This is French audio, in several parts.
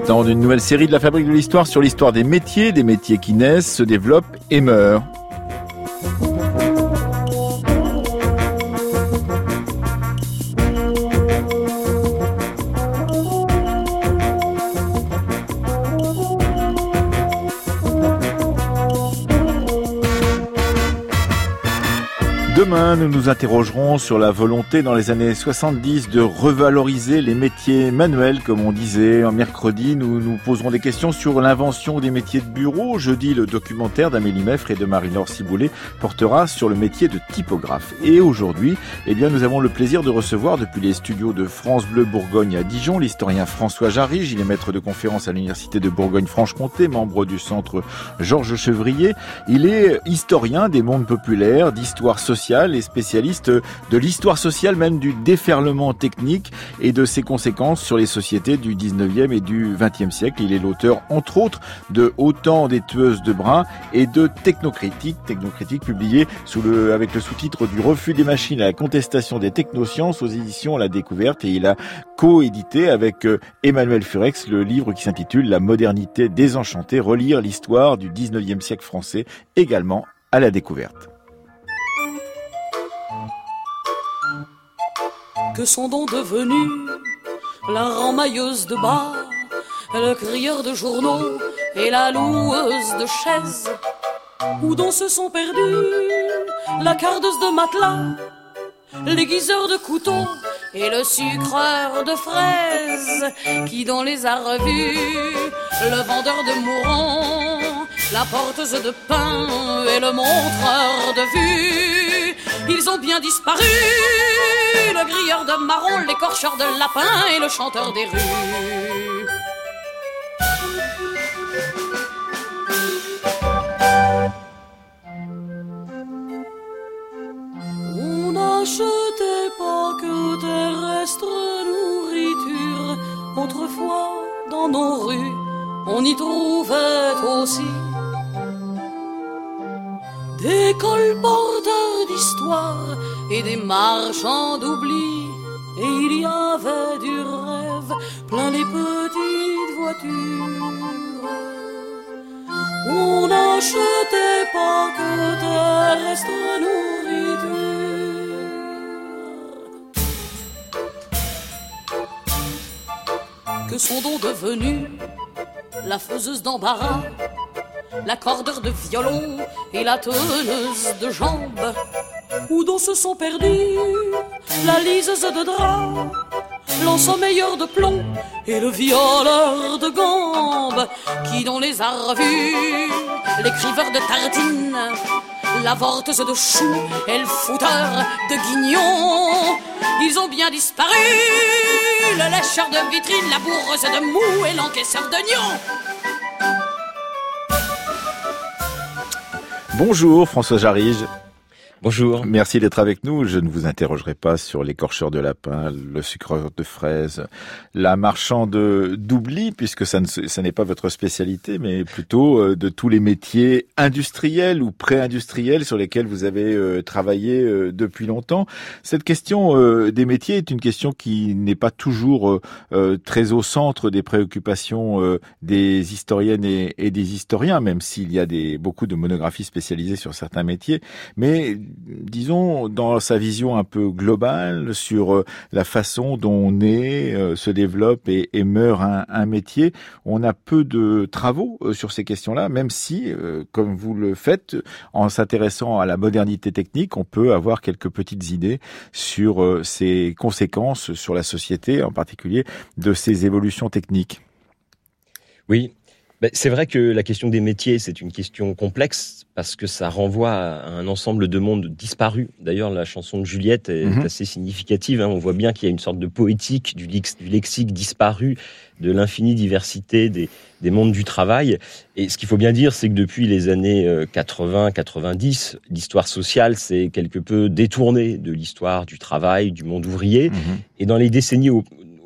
premier d'une nouvelle série de la Fabrique de l'Histoire sur l'histoire des métiers, des métiers qui naissent, se développent et meurent. Nous interrogerons sur la volonté dans les années 70 de revaloriser les métiers manuels, comme on disait. En mercredi, nous nous poserons des questions sur l'invention des métiers de bureau. Jeudi, le documentaire d'Amélie Meffre et de Marie-Laure Ciboulet portera sur le métier de typographe. Et aujourd'hui, eh bien, nous avons le plaisir de recevoir depuis les studios de France Bleu Bourgogne à Dijon l'historien François Jarige. Il est maître de conférence à l'université de Bourgogne-Franche-Comté, membre du centre Georges Chevrier. Il est historien des mondes populaires, d'histoire sociale et spécialiste de l'histoire sociale, même du déferlement technique et de ses conséquences sur les sociétés du 19e et du 20e siècle. Il est l'auteur, entre autres, de Autant des tueuses de bras et de Technocritique, Technocritique publié avec le sous-titre du refus des machines à la contestation des technosciences aux éditions La Découverte et il a co-édité avec euh, Emmanuel Furex le livre qui s'intitule La modernité désenchantée, relire l'histoire du 19e siècle français également à la découverte. Que sont donc devenus la ramailleuse de bas, le crieur de journaux et la loueuse de chaises Où donc se sont perdus la cardeuse de matelas, l'aiguiseur de couteaux et le sucreur de fraises Qui dans les a revus, le vendeur de mourants, la porteuse de pain et le montreur de vue Ils ont bien disparu le grilleur de marron, l'écorcheur de lapin et le chanteur des rues. On n'achetait pas que terrestre nourriture. Autrefois, dans nos rues, on y trouvait aussi des colporteurs d'histoire et des marchands d'oubli. Et il y avait du rêve plein les petites voitures. On n'achetait pas que terrestre nourriture. Que sont donc devenus la faiseuse d'embarras, la cordeur de violon et la teneuse de jambes où dont se sont perdus la liseuse de drap, l'ensommeilleur de plomb et le violeur de gambes, qui dont les a revus, l'écriveur de tartines, la vorteuse de choux et le fouteur de guignons, ils ont bien disparu, le lécheur de vitrine, la bourreuse de mou et l'encaisseur d'oignons. Bonjour François Jarige. Bonjour. Merci d'être avec nous. Je ne vous interrogerai pas sur l'écorcheur de lapin, le sucreur de fraises, la marchande d'oubli, puisque ça n'est pas votre spécialité, mais plutôt euh, de tous les métiers industriels ou pré-industriels sur lesquels vous avez euh, travaillé euh, depuis longtemps. Cette question des métiers est une question qui n'est pas toujours très au centre des préoccupations des historiennes et, des historiens, même s'il y a des, beaucoup de monographies spécialisées sur certains métiers. Mais disons, dans sa vision un peu globale sur euh, la façon dont on est, euh, se développe et, meurt un, métier, on a peu de travaux euh, sur ces questions-là, même si, comme vous le faites, en s'intéressant à la modernité technique, on peut avoir quelques petites idées sur ses conséquences sur la société, en particulier de ces évolutions techniques. Oui, ben, c'est vrai que la question des métiers, c'est une question complexe parce que ça renvoie à un ensemble de mondes disparus. D'ailleurs, la chanson de Juliette est mhm. assez significative. Hein. On voit bien qu'il y a une sorte de poétique du, lexique disparu, de l'infinie diversité des, mondes du travail. Et ce qu'il faut bien dire, c'est que depuis les années 80-90, euh, l'histoire sociale s'est quelque peu détournée de l'histoire du travail, du monde ouvrier. Mhm. Et dans les décennies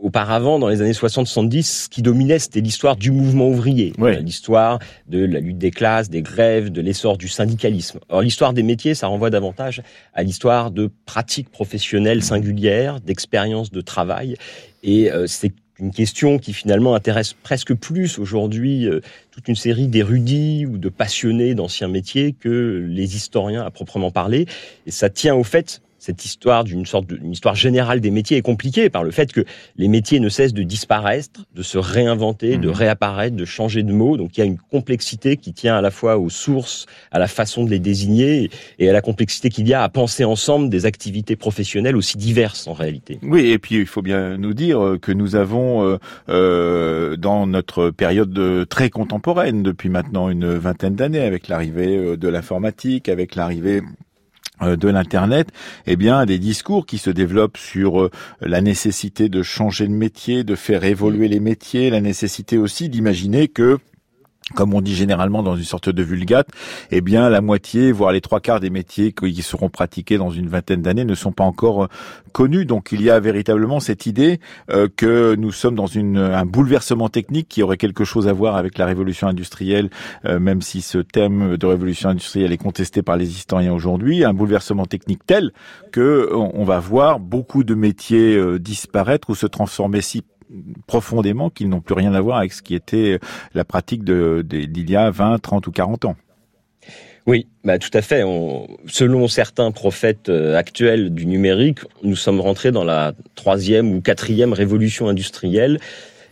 auparavant, dans les années 60-70, ce qui dominait, c'était l'histoire du mouvement ouvrier, l'histoire de la lutte des classes, des grèves, de l'essor du syndicalisme. Or, l'histoire des métiers, ça renvoie davantage à l'histoire de pratiques professionnelles singulières, d'expériences de travail, et euh, c'est une question qui finalement intéresse presque plus aujourd'hui euh, toute une série d'érudits ou de passionnés d'anciens métiers que les historiens à proprement parler. Et ça tient au fait cette histoire d'une sorte d'une histoire générale des métiers est compliquée par le fait que les métiers ne cessent de disparaître, de se réinventer, de mhm. réapparaître, de changer de mots. Donc il y a une complexité qui tient à la fois aux sources, à la façon de les désigner et à la complexité qu'il y a à penser ensemble des activités professionnelles aussi diverses en réalité. Oui, et puis il faut bien nous dire que nous avons euh, euh dans notre période très contemporaine depuis maintenant une vingtaine d'années avec l'arrivée euh, de l'informatique, avec l'arrivée euh, de l'internet, eh bien des discours qui se développent sur euh, la nécessité de changer de métier, de faire évoluer les métiers, la nécessité aussi d'imaginer que comme on dit généralement dans une sorte de vulgate, eh bien la moitié, voire les trois quarts des métiers qui seront pratiqués dans une vingtaine d'années ne sont pas encore euh, connus. Donc il y a véritablement cette idée euh, que nous sommes dans une, un bouleversement technique qui aurait quelque chose à voir avec la révolution industrielle, euh, même si ce terme de révolution industrielle est contesté par les historiens aujourd'hui, un bouleversement technique tel que on va voir beaucoup de métiers disparaître ou se transformer si profondément qu'ils n'ont plus rien à voir avec ce qui était la pratique d'il y a 20, 30 ou 40 ans. Oui, bah tout à fait. selon certains prophètes euh, actuels du numérique, nous sommes rentrés dans la troisième ou quatrième révolution industrielle.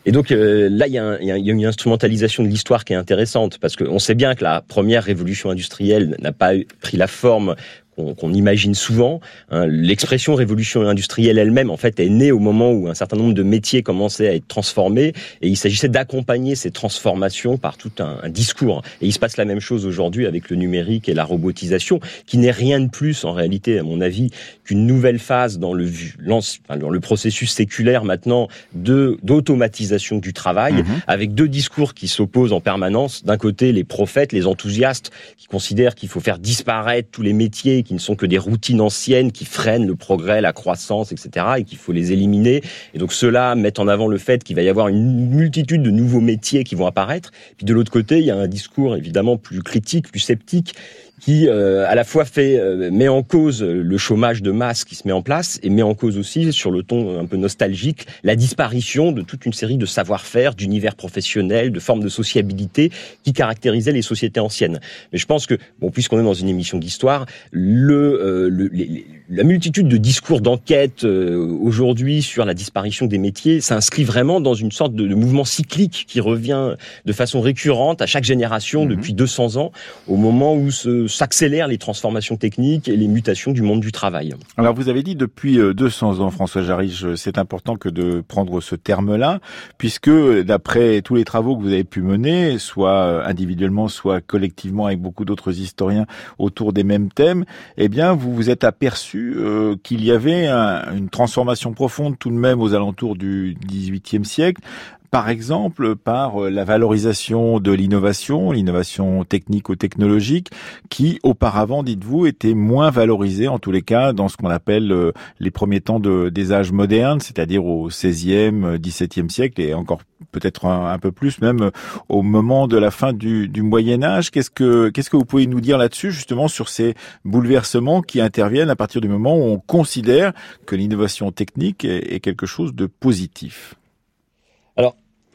Et donc euh, là, il y, a une instrumentalisation de l'histoire qui est intéressante parce qu'on sait bien que la première révolution industrielle n'a pas pris la forme qu'on imagine souvent. Hein. L'expression révolution industrielle elle-même, en fait, est née au moment où un certain nombre de métiers commençaient à être transformés, et il s'agissait d'accompagner ces transformations par tout un, discours. Et il se passe la même chose aujourd'hui avec le numérique et la robotisation, qui n'est rien de plus, en réalité, à mon avis, qu'une nouvelle phase dans le, dans le processus séculaire maintenant de d'automatisation du travail, mhm. avec deux discours qui s'opposent en permanence. D'un côté, les prophètes, les enthousiastes, qui considèrent qu'il faut faire disparaître tous les métiers qui ne sont que des routines anciennes qui freinent le progrès, la croissance, etc., et qu'il faut les éliminer. Et donc cela met en avant le fait qu'il va y avoir une multitude de nouveaux métiers qui vont apparaître. Puis de l'autre côté, il y a un discours évidemment plus critique, plus sceptique, qui euh, à la fois fait euh, met en cause le chômage de masse qui se met en place et met en cause aussi sur le ton un peu nostalgique la disparition de toute une série de savoir-faire, d'univers professionnels, de formes de sociabilité qui caractérisaient les sociétés anciennes. Mais je pense que bon puisqu'on est dans une émission d'histoire, le, euh, le les, la multitude de discours d'enquête euh, aujourd'hui sur la disparition des métiers s'inscrit vraiment dans une sorte de, mouvement cyclique qui revient de façon récurrente à chaque génération mhm. depuis 200 ans, au moment où s'accélèrent les transformations techniques et les mutations du monde du travail. Alors vous avez dit depuis 200 euh, ans, François Jarige, euh, c'est important que de prendre ce terme-là, puisque d'après tous les travaux que vous avez pu mener, soit individuellement, soit collectivement avec beaucoup d'autres historiens autour des mêmes thèmes, eh bien vous vous êtes aperçu euh, qu'il y avait une transformation profonde tout de même aux alentours du XVIIIe siècle, par exemple par euh, la valorisation de l'innovation, l'innovation technique ou technologique, qui auparavant, dites-vous, était moins valorisée, en tous les cas, dans ce qu'on appelle euh, les premiers temps de, des âges modernes, c'est-à-dire au XVIe, XVIIe siècle, et encore peut-être un, peu plus même au moment de la fin du, Moyen Âge. Qu'est-ce que vous pouvez nous dire là-dessus, justement, sur ces bouleversements qui interviennent à partir du moment où on considère que l'innovation technique est quelque chose de positif?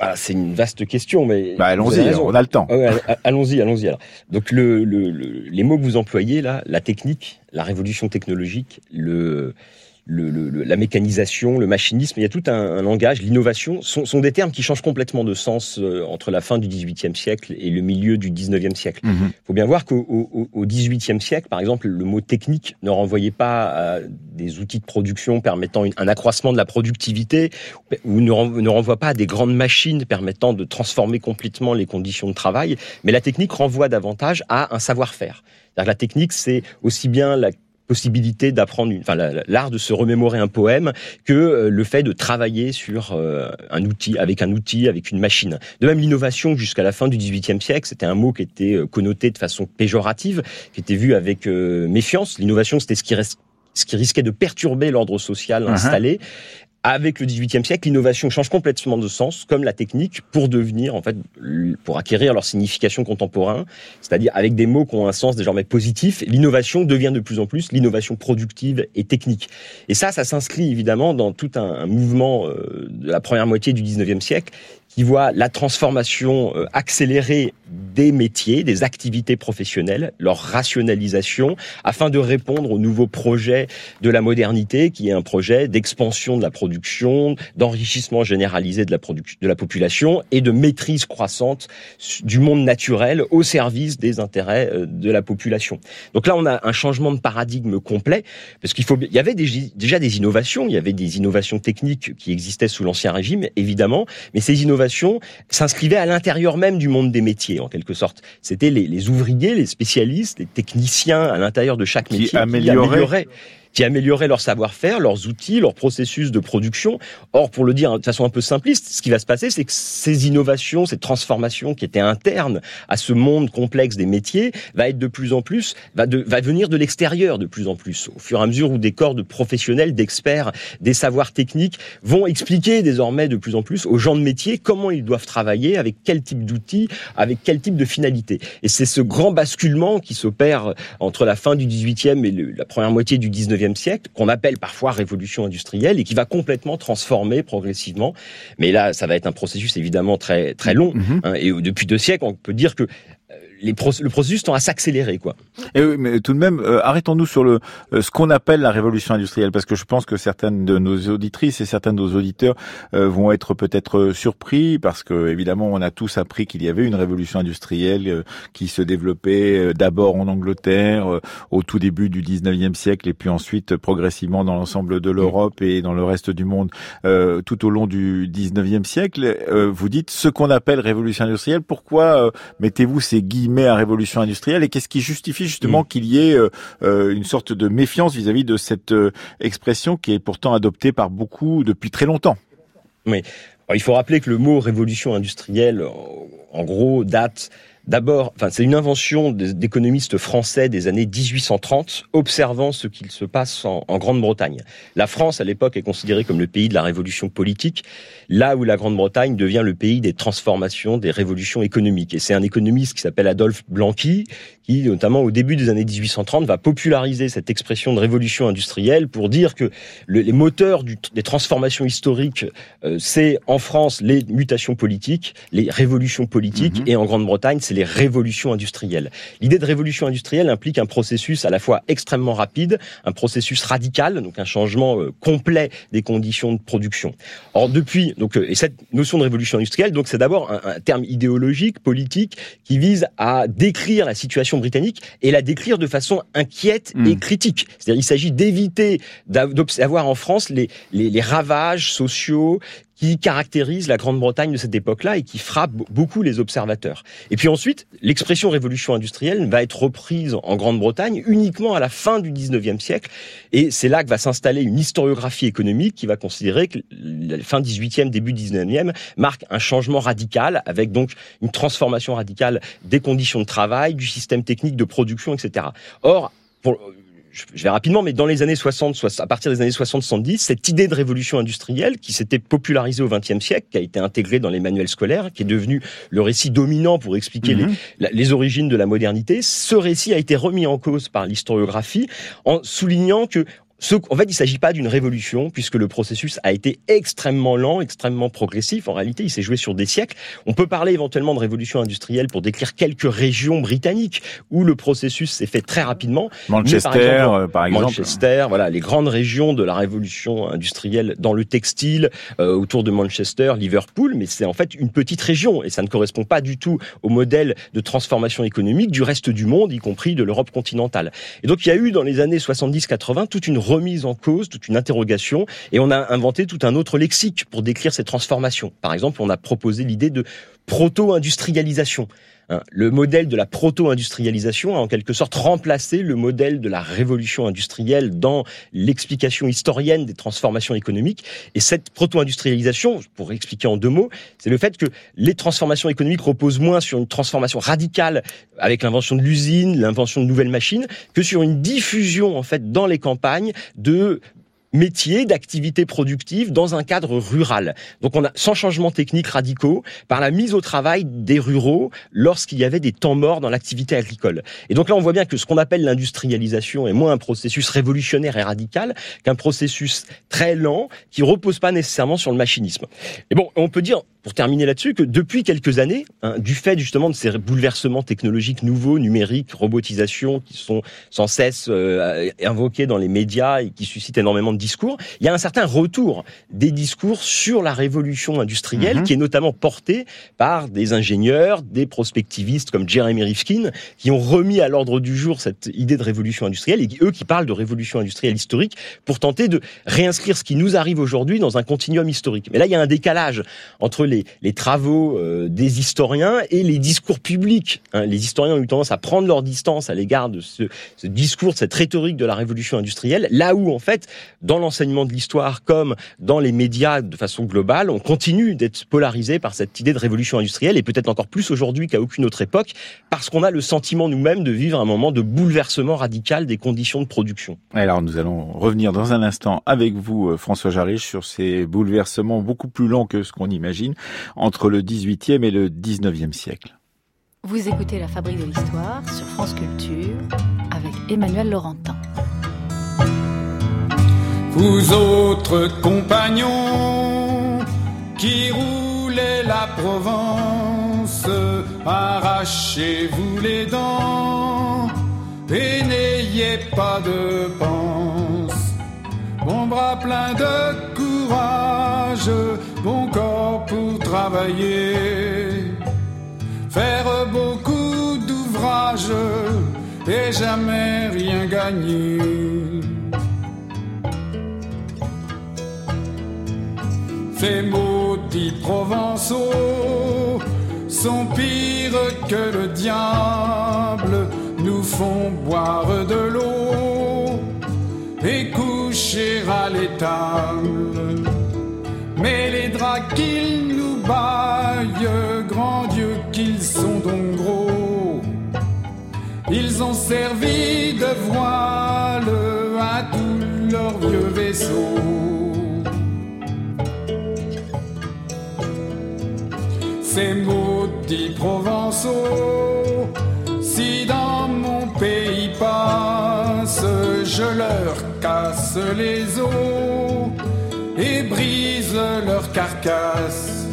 Ah, c'est une vaste question, mais bah, allons-y, on a le temps. allons-y, allons-y. Alors, donc le, le, les mots que vous employez là, la technique, la révolution technologique, le le, la mécanisation, le machinisme, il y a tout un, langage, l'innovation, sont, sont, des termes qui changent complètement de sens euh, entre la fin du XVIIIe siècle et le milieu du XIXe siècle. Il mhm. faut bien voir qu'au au, XVIIIe siècle, par exemple, le mot technique ne renvoyait pas à des outils de production permettant un accroissement de la productivité, ou ne, ne renvoie pas à des grandes machines permettant de transformer complètement les conditions de travail, mais la technique renvoie davantage à un savoir-faire. La technique, c'est aussi bien la possibilité d'apprendre, enfin l'art de se remémorer un poème que euh, le fait de travailler sur euh, un outil, avec un outil, avec une machine. De même, l'innovation jusqu'à la fin du XVIIIe siècle, c'était un mot qui était euh, connoté de façon péjorative, qui était vu avec méfiance. L'innovation, c'était ce qui ce qui risquait de perturber l'ordre social uh-huh. installé avec le XVIIIe siècle, l'innovation change complètement de sens, comme la technique, pour devenir, en fait, pour acquérir leur signification contemporaine, c'est-à-dire avec des mots qui ont un sens désormais positif, l'innovation devient de plus en plus l'innovation productive et technique. Et ça, ça s'inscrit évidemment dans tout un, mouvement euh, de la première moitié du XIXe siècle qui voit la transformation euh, accélérée des métiers, des activités professionnelles, leur rationalisation, afin de répondre aux nouveaux projets de la modernité, qui est un projet d'expansion de la production, d'enrichissement généralisé de la, de la population et de maîtrise croissante du monde naturel au service des intérêts euh, de la population. Donc là, on a un changement de paradigme complet, parce qu'il y avait déjà des innovations, il y avait des innovations techniques qui existaient sous l'Ancien Régime, évidemment, mais ces innovations s'inscrivait à l'intérieur même du monde des métiers, en quelque sorte. C'était les, ouvriers, les spécialistes, les techniciens à l'intérieur de chaque métier qui amélioraient qui amélioraient leur savoir-faire, leurs outils, leur processus de production. Or, pour le dire de façon un peu simpliste, ce qui va se passer, c'est que ces innovations, ces transformations qui étaient internes à ce monde complexe des métiers, va être de plus en plus, va, de, va venir de l'extérieur de plus en plus, au fur et à mesure où des corps de professionnels, d'experts, des savoirs techniques vont expliquer désormais de plus en plus aux gens de métier comment ils doivent travailler, avec quel type d'outils, avec quel type de finalité. Et c'est ce grand basculement qui s'opère entre la fin du 18e et la première moitié du 19e siècle, qu'on appelle parfois révolution industrielle et qui va complètement transformer progressivement. Mais là, ça va être un processus évidemment très très long. Mm-hmm. Hein, et depuis deux siècles, on peut dire que le processus tend à s'accélérer, quoi. Et oui, mais tout de même, euh, arrêtons-nous sur le euh, ce qu'on appelle la révolution industrielle, parce que je pense que certaines de nos auditrices et certains de nos auditeurs euh, vont être peut-être surpris, parce que évidemment, on a tous appris qu'il y avait une révolution industrielle qui se développait d'abord en Angleterre au tout début du 19e siècle, et puis ensuite progressivement dans l'ensemble de l'Europe et dans le reste du monde tout au long du 19e siècle. vous dites ce qu'on appelle révolution industrielle. Pourquoi mettez-vous ces guillemets à révolution industrielle et qu'est-ce qui justifie justement mm. qu'il y ait euh, euh, une sorte de méfiance vis-à-vis de cette euh, expression qui est pourtant adoptée par beaucoup depuis très longtemps? Oui. il faut rappeler que le mot révolution industrielle, en gros, date D'abord, enfin, c'est une invention d'économistes français des années 1830, observant ce qu'il se passe en, Grande-Bretagne. La France, à l'époque, est considérée comme le pays de la révolution politique, là où la Grande-Bretagne devient le pays des transformations, des révolutions économiques. Et c'est un économiste qui s'appelle Adolphe Blanqui, qui, notamment au début des années 1830, va populariser cette expression de révolution industrielle pour dire que les moteurs des transformations historiques, euh, c'est en France les mutations politiques, les révolutions politiques, mhm. et en Grande-Bretagne, c'est les révolutions industrielles. L'idée de révolution industrielle implique un processus à la fois extrêmement rapide, un processus radical, donc un changement euh, complet des conditions de production. Or, depuis, donc, euh, et cette notion de révolution industrielle, donc, c'est d'abord un, un terme idéologique, politique, qui vise à décrire la situation britannique et la décrire de façon inquiète et hmm. critique. C'est-à-dire, il s'agit d'éviter d'avoir en France les, les, les ravages sociaux qui caractérise la Grande-Bretagne de cette époque-là et qui frappe beaucoup les observateurs. Et puis ensuite, l'expression révolution industrielle va être reprise en Grande-Bretagne uniquement à la fin du 19e siècle. Et c'est là que va s'installer une historiographie économique qui va considérer que la fin 18e, début 19e marque un changement radical avec donc une transformation radicale des conditions de travail, du système technique de production, etc. Or, pour, je vais rapidement, mais dans les années 60, à partir des années 60-70, cette idée de révolution industrielle qui s'était popularisée au XXe siècle, qui a été intégrée dans les manuels scolaires, qui est devenu le récit dominant pour expliquer les, mhm. les origines de la modernité, ce récit a été remis en cause par l'historiographie en soulignant que en fait, il ne s'agit pas d'une révolution, puisque le processus a été extrêmement lent, extrêmement progressif. En réalité, il s'est joué sur des siècles. On peut parler éventuellement de révolution industrielle pour décrire quelques régions britanniques où le processus s'est fait très rapidement. Manchester, par exemple, euh, par exemple. Manchester, voilà, les grandes régions de la révolution industrielle dans le textile, euh, autour de Manchester, Liverpool, mais c'est en fait une petite région et ça ne correspond pas du tout au modèle de transformation économique du reste du monde, y compris de l'Europe continentale. Et donc, il y a eu dans les années 70-80 toute une remise en cause, toute une interrogation, et on a inventé tout un autre lexique pour décrire ces transformations. Par exemple, on a proposé l'idée de proto-industrialisation. Hein, le modèle de la proto-industrialisation a en quelque sorte remplacé le modèle de la révolution industrielle dans l'explication historienne des transformations économiques. Et cette proto-industrialisation, pour expliquer en deux mots, c'est le fait que les transformations économiques reposent moins sur une transformation radicale avec l'invention de l'usine, l'invention de nouvelles machines, que sur une diffusion en fait dans les campagnes de métiers, d'activités productives dans un cadre rural. Donc on a sans changement technique radicaux par la mise au travail des ruraux lorsqu'il y avait des temps morts dans l'activité agricole. Et donc là on voit bien que ce qu'on appelle l'industrialisation est moins un processus révolutionnaire et radical qu'un processus très lent qui repose pas nécessairement sur le machinisme. Et bon, on peut dire pour terminer là-dessus, que depuis quelques années, hein, du fait justement de ces bouleversements technologiques nouveaux, numériques, robotisation, qui sont sans cesse euh, invoqués dans les médias et qui suscitent énormément de discours, il y a un certain retour des discours sur la révolution industrielle, mhm. qui est notamment porté par des ingénieurs, des prospectivistes comme Jeremy Rifkin, qui ont remis à l'ordre du jour cette idée de révolution industrielle, et eux qui parlent de révolution industrielle historique, pour tenter de réinscrire ce qui nous arrive aujourd'hui dans un continuum historique. Mais là, il y a un décalage entre les, travaux euh, des historiens et les discours publics. Hein. Les historiens ont eu tendance à prendre leur distance à l'égard de ce, ce, discours, de cette rhétorique de la révolution industrielle, là où en fait, dans l'enseignement de l'histoire comme dans les médias de façon globale, on continue d'être polarisé par cette idée de révolution industrielle et peut-être encore plus aujourd'hui qu'à aucune autre époque, parce qu'on a le sentiment nous-mêmes de vivre un moment de bouleversement radical des conditions de production. Alors nous allons revenir dans un instant avec vous, euh, François Jarich, sur ces bouleversements beaucoup plus lents que ce qu'on imagine entre le 18e et le 19e siècle. Vous écoutez La Fabrique de l'Histoire sur France Culture avec Emmanuel Laurentin. Vous autres compagnons qui roulez la Provence, arrachez-vous les dents et n'ayez pas de panse. Bon bras plein de courage, bon corps pour travailler, faire beaucoup d'ouvrages et jamais rien gagner. Ces maudits provençaux sont pires que le diable, nous font boire de l'eau et coucher à l'étable mais les draps qu'ils nous baillent, grand Dieu qu'ils sont donc gros. Ils ont servi de voile à tous leurs vieux vaisseaux. Ces maudits provençaux, si dans mon pays passe, je leur casse les os et brise leur carcasse.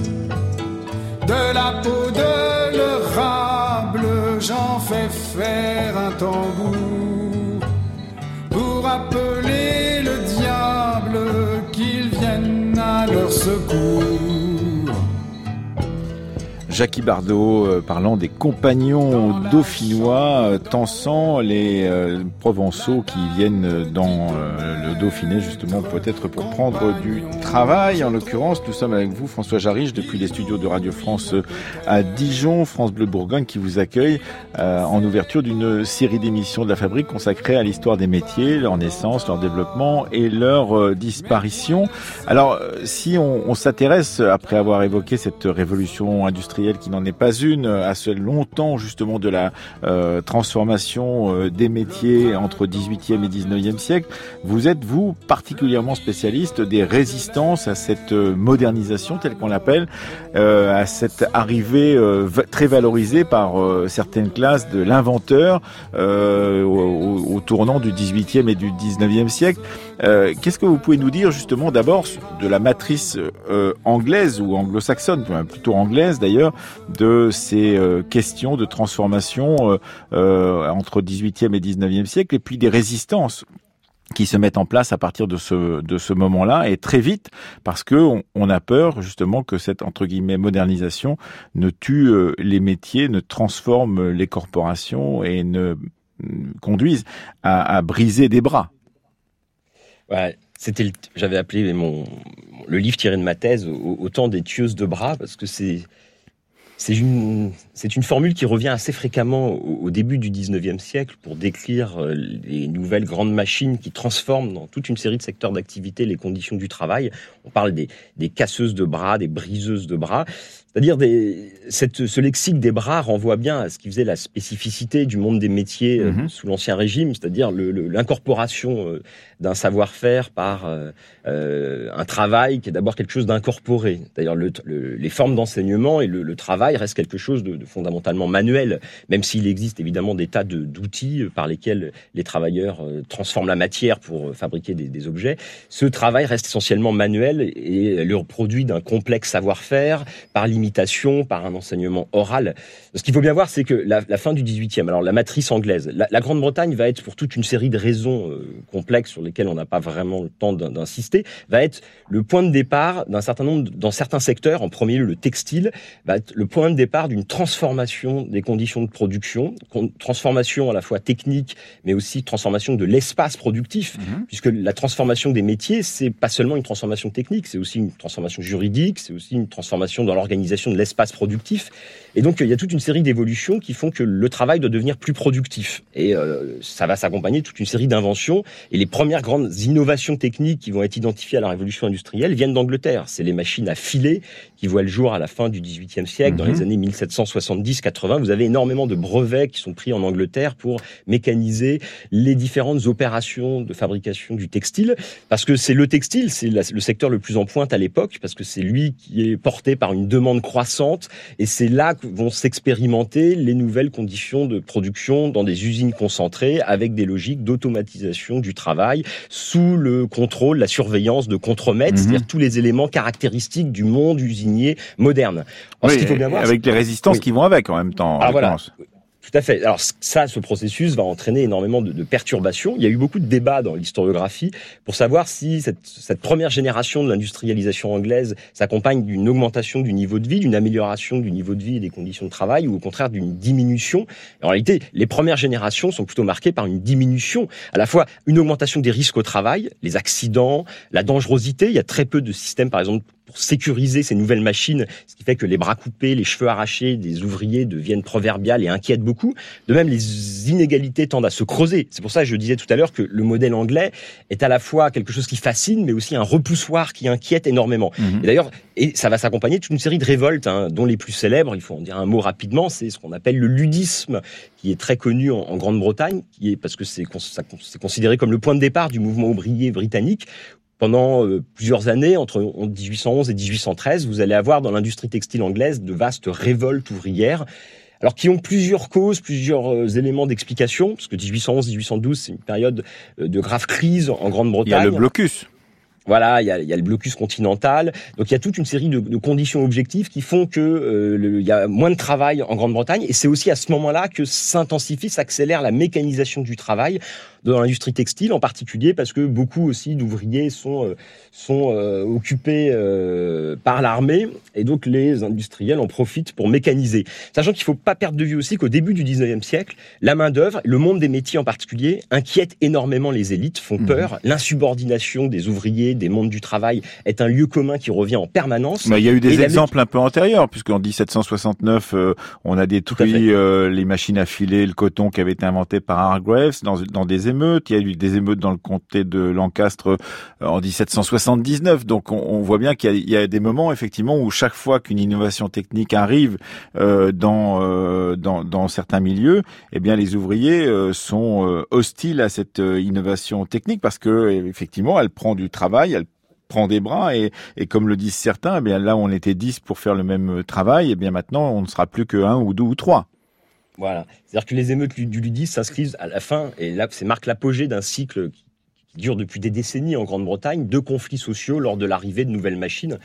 De la peau de l'érable, j'en fais faire un tambour pour appeler le diable qu'il vienne à leur secours. Jackie Bardot euh, parlant des compagnons dauphinois, euh, tensant les euh, Provençaux qui viennent dans le Dauphiné justement peut-être pour prendre du travail. En l'occurrence, nous sommes avec vous François Jarige depuis les studios de Radio France à Dijon, France Bleu Bourgogne qui vous accueille en ouverture d'une série d'émissions de la fabrique consacrée à l'histoire des métiers, leur naissance, leur développement et leur disparition. Alors si on, on s'intéresse après avoir évoqué cette révolution industrielle qui n'en est pas une, assez longtemps justement de la euh, transformation euh, des métiers entre 18e et 19e siècle. Vous êtes, vous, particulièrement spécialiste des résistances à cette euh, modernisation, telle qu'on l'appelle, à cette arrivée très valorisée par certaines classes de l'inventeur au, au, tournant du 18e et du 19e siècle. Qu'est-ce que vous pouvez nous dire justement d'abord de la matrice anglaise ou anglo-saxonne, plutôt anglaise d'ailleurs, de ces euh, questions de transformation euh, euh, entre 18e et 19e siècle, et puis des résistances qui se mettent en place à partir de ce de ce moment-là et très vite parce que on, a peur justement que cette entre guillemets modernisation ne tue les métiers, ne transforme les corporations et ne mm, conduise à, briser des bras. Ouais, c'était j'avais appelé mon le livre tiré de ma thèse autant des tueuses de bras parce que c'est c'est une, c'est une formule qui revient assez fréquemment au, début du 19e siècle pour décrire euh, les nouvelles grandes machines qui transforment dans toute une série de secteurs d'activité les conditions du travail. On parle des, des casseuses de bras, des briseuses de bras. C'est-à-dire des, cette, ce lexique des bras renvoie bien à ce qui faisait la spécificité du monde des métiers euh, mhm. sous l'Ancien Régime, c'est-à-dire l'incorporation euh, d'un savoir-faire par euh, un travail qui est d'abord quelque chose d'incorporé. D'ailleurs, le, les formes d'enseignement et le, travail restent quelque chose de, de fondamentalement manuel, même s'il existe évidemment des tas d'outils par lesquels les travailleurs transforment la matière pour fabriquer des, des, objets. Ce travail reste essentiellement manuel et le produit d'un complexe savoir-faire par l'imitation, par un enseignement oral. Ce qu'il faut bien voir, c'est que la, la, fin du 18e, alors la matrice anglaise, la, la Grande-Bretagne va être pour toute une série de raisons euh, complexes sur lesquelles on n'a pas vraiment le temps d'insister, va être le point de départ d'un certain nombre, dans certains secteurs, en premier lieu le textile, va être le point de départ d'une transformation des conditions de production, transformation à la fois technique, mais aussi transformation de l'espace productif, mhm. puisque la transformation des métiers, c'est pas seulement une transformation technique, c'est aussi une transformation juridique, c'est aussi une transformation dans l'organisation de l'espace productif. Et donc, il y a toute une série d'évolutions qui font que le travail doit devenir plus productif. Et euh, ça va s'accompagner de toute une série d'inventions. Et les premières grandes innovations techniques qui vont être identifiées à la révolution industrielle viennent d'Angleterre. C'est les machines à filer qui voient le jour à la fin du XVIIIe siècle, dans les mhm. années 1770-80. Vous avez énormément de brevets qui sont pris en Angleterre pour mécaniser les différentes opérations de fabrication du textile. Parce que c'est le textile, c'est le secteur le plus en pointe à l'époque, parce que c'est lui qui est porté par une demande croissante. Et c'est là que vont s'expérimenter les nouvelles conditions de production dans des usines concentrées avec des logiques d'automatisation du travail sous le contrôle, la surveillance de contremaîtres, mhm. c'est-à-dire tous les éléments caractéristiques du monde usinier moderne. avec les résistances qui vont avec en même temps. Ah, voilà. Tout à fait. Alors ça, ce processus va entraîner énormément de, perturbations. Il y a eu beaucoup de débats dans l'historiographie pour savoir si cette, cette première génération de l'industrialisation anglaise s'accompagne d'une augmentation du niveau de vie, d'une amélioration du niveau de vie et des conditions de travail, ou au contraire d'une diminution. En réalité, les premières générations sont plutôt marquées par une diminution, à la fois une augmentation des risques au travail, les accidents, la dangerosité. Il y a très peu de systèmes, par exemple, pour sécuriser ces nouvelles machines, ce qui fait que les bras coupés, les cheveux arrachés des ouvriers deviennent proverbiales et inquiètent beaucoup. De même, les inégalités tendent à se creuser. C'est pour ça que je disais tout à l'heure que le modèle anglais est à la fois quelque chose qui fascine, mais aussi un repoussoir qui inquiète énormément. Mhm. Et d'ailleurs, et ça va s'accompagner d'une série de révoltes, hein, dont les plus célèbres, il faut en dire un mot rapidement, c'est ce qu'on appelle le ludisme, qui est très connu en, Grande-Bretagne, qui est parce que c'est considéré comme le point de départ du mouvement ouvrier britannique, pendant euh, plusieurs années, entre 1811 et 1813, vous allez avoir dans l'industrie textile anglaise de vastes révoltes ouvrières. Alors qui ont plusieurs causes, plusieurs euh, éléments d'explication, parce que 1811-1812 c'est une période euh, de grave crise en Grande-Bretagne. Il y a le blocus. Voilà, il y, a, il y a, le blocus continental. Donc il y a toute une série de, de conditions objectives qui font que euh, il y a moins de travail en Grande-Bretagne. Et c'est aussi à ce moment-là que s'intensifie, s'accélère la mécanisation du travail dans l'industrie textile en particulier parce que beaucoup aussi d'ouvriers sont euh, sont euh, occupés euh, par l'armée et donc les industriels en profitent pour mécaniser. Sachant qu'il faut pas perdre de vue aussi qu'au début du 19e siècle, la main d'œuvre, le monde des métiers en particulier, inquiète énormément les élites, font mhm. peur. L'insubordination des ouvriers, des mondes du travail est un lieu commun qui revient en permanence. Mais il y a eu des exemples un peu antérieurs, puisqu'en 1769, on a détruit les machines à filer, le coton qui avait été inventé par Hargreaves dans, dans des Il y a eu des émeutes dans le comté de Lancastre en 1760 79. Donc on, voit bien qu'il y, a des moments effectivement où chaque fois qu'une innovation technique arrive euh, euh, dans, certains milieux, eh les ouvriers euh, sont hostiles à cette innovation technique parce que effectivement elle prend du travail, elle prend des bras et, comme le disent certains, eh bien là on était 10 pour faire le même travail, et eh bien maintenant on ne sera plus que un ou deux ou trois. Voilà. C'est-à-dire que les émeutes du Ludis s'inscrivent à la fin, et là, c'est marque l'apogée d'un cycle dure depuis des décennies en Grande-Bretagne, de conflits sociaux lors de l'arrivée de nouvelles machines.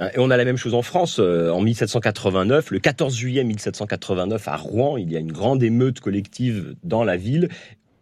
Euh, et on a la même chose en France. Euh, en 1789, le 14 juillet 1789, à Rouen, il y a une grande émeute collective dans la ville.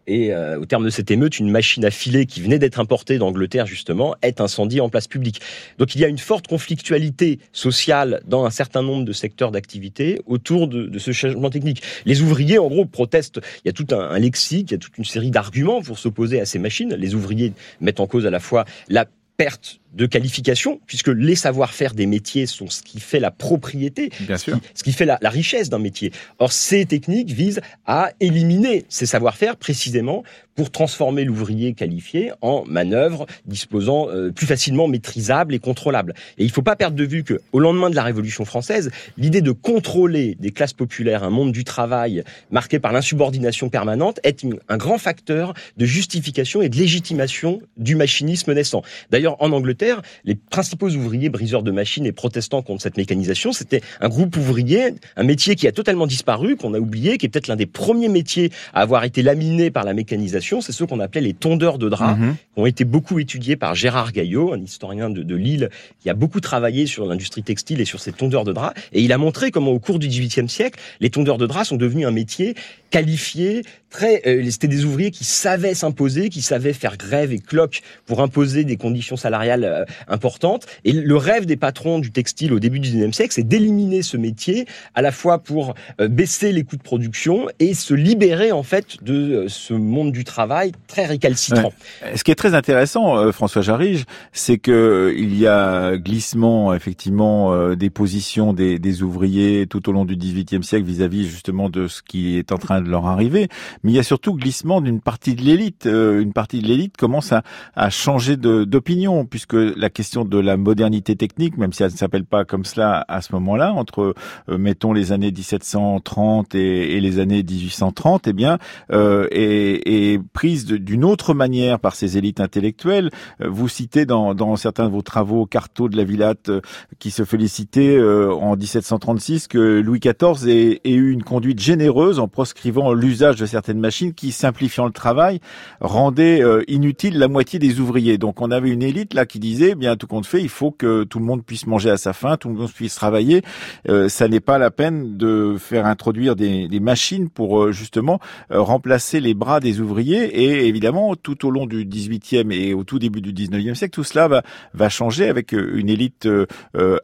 Et euh, au terme de cette émeute, une machine à filer qui venait d'être importée d'Angleterre justement est incendiée en place publique. Donc il y a une forte conflictualité sociale dans un certain nombre de secteurs d'activité autour de, ce changement technique. Les ouvriers, en gros, protestent. Il y a tout un, un lexique, il y a toute une série d'arguments pour s'opposer à ces machines. Les ouvriers mettent en cause à la fois la perte de qualification, puisque les savoir-faire des métiers sont ce qui fait la propriété, Bien sûr. ce qui fait la, la richesse d'un métier. Or, ces techniques visent à éliminer ces savoir-faire précisément pour transformer l'ouvrier qualifié en manœuvre disposant euh, plus facilement maîtrisable et contrôlable. Et il ne faut pas perdre de vue que, au lendemain de la Révolution française, l'idée de contrôler des classes populaires un monde du travail marqué par l'insubordination permanente est un grand facteur de justification et de légitimation du machinisme naissant. D'ailleurs, en Angleterre, les principaux ouvriers briseurs de machines et protestants contre cette mécanisation, c'était un groupe ouvrier, un métier qui a totalement disparu, qu'on a oublié, qui est peut-être l'un des premiers métiers à avoir été laminé par la mécanisation. C'est ceux qu'on appelait les tondeurs de draps, Mhm. qui ont été beaucoup étudiés par Gérard Gaillot, un historien de, de Lille, qui a beaucoup travaillé sur l'industrie textile et sur ces tondeurs de draps. Et il a montré comment, au cours du XVIIIe siècle, les tondeurs de draps sont devenus un métier qualifié, très. euh, C'était des ouvriers qui savaient s'imposer, qui savaient faire grève et cloque pour imposer des conditions salariales euh, importantes. Et le rêve des patrons du textile au début du XIXe siècle, c'est d'éliminer ce métier, à la fois pour euh, baisser les coûts de production et se libérer en fait de euh, ce monde du travail très récalcitrant. Ce qui est très intéressant, euh, François Jarige, c'est que il y a glissement effectivement des positions des, des ouvriers tout au long du XVIIIe siècle vis-à-vis justement de ce qui est en train de leur arriver, mais il y a surtout glissement d'une partie de l'élite. Une partie de l'élite commence à, à changer d'opinion puisque la question de la modernité technique, même si elle ne s'appelle pas comme cela à ce moment-là, entre euh, mettons les années 1730 et, et les années 1830, eh bien euh, est, est prise d'une autre manière par ces élites intellectuelles. Euh, Vous citez dans, dans certains de vos travaux Carto de la Villate euh, qui se félicitait euh, en 1736 que Louis XIV ait, ait eu une conduite généreuse en proscrivant l'usage de certaines machines qui, simplifiant le travail, rendaient euh, inutile la moitié des ouvriers. Donc on avait une élite là qui disait, bien tout compte fait, il faut que tout le monde puisse manger à sa faim, tout le monde puisse travailler. Euh, ça n'est pas la peine de faire introduire des, des machines pour euh, justement euh, remplacer les bras des ouvriers. Et évidemment, tout au long du 18e et au tout début du 19e siècle, tout cela va, va changer avec euh, une élite euh,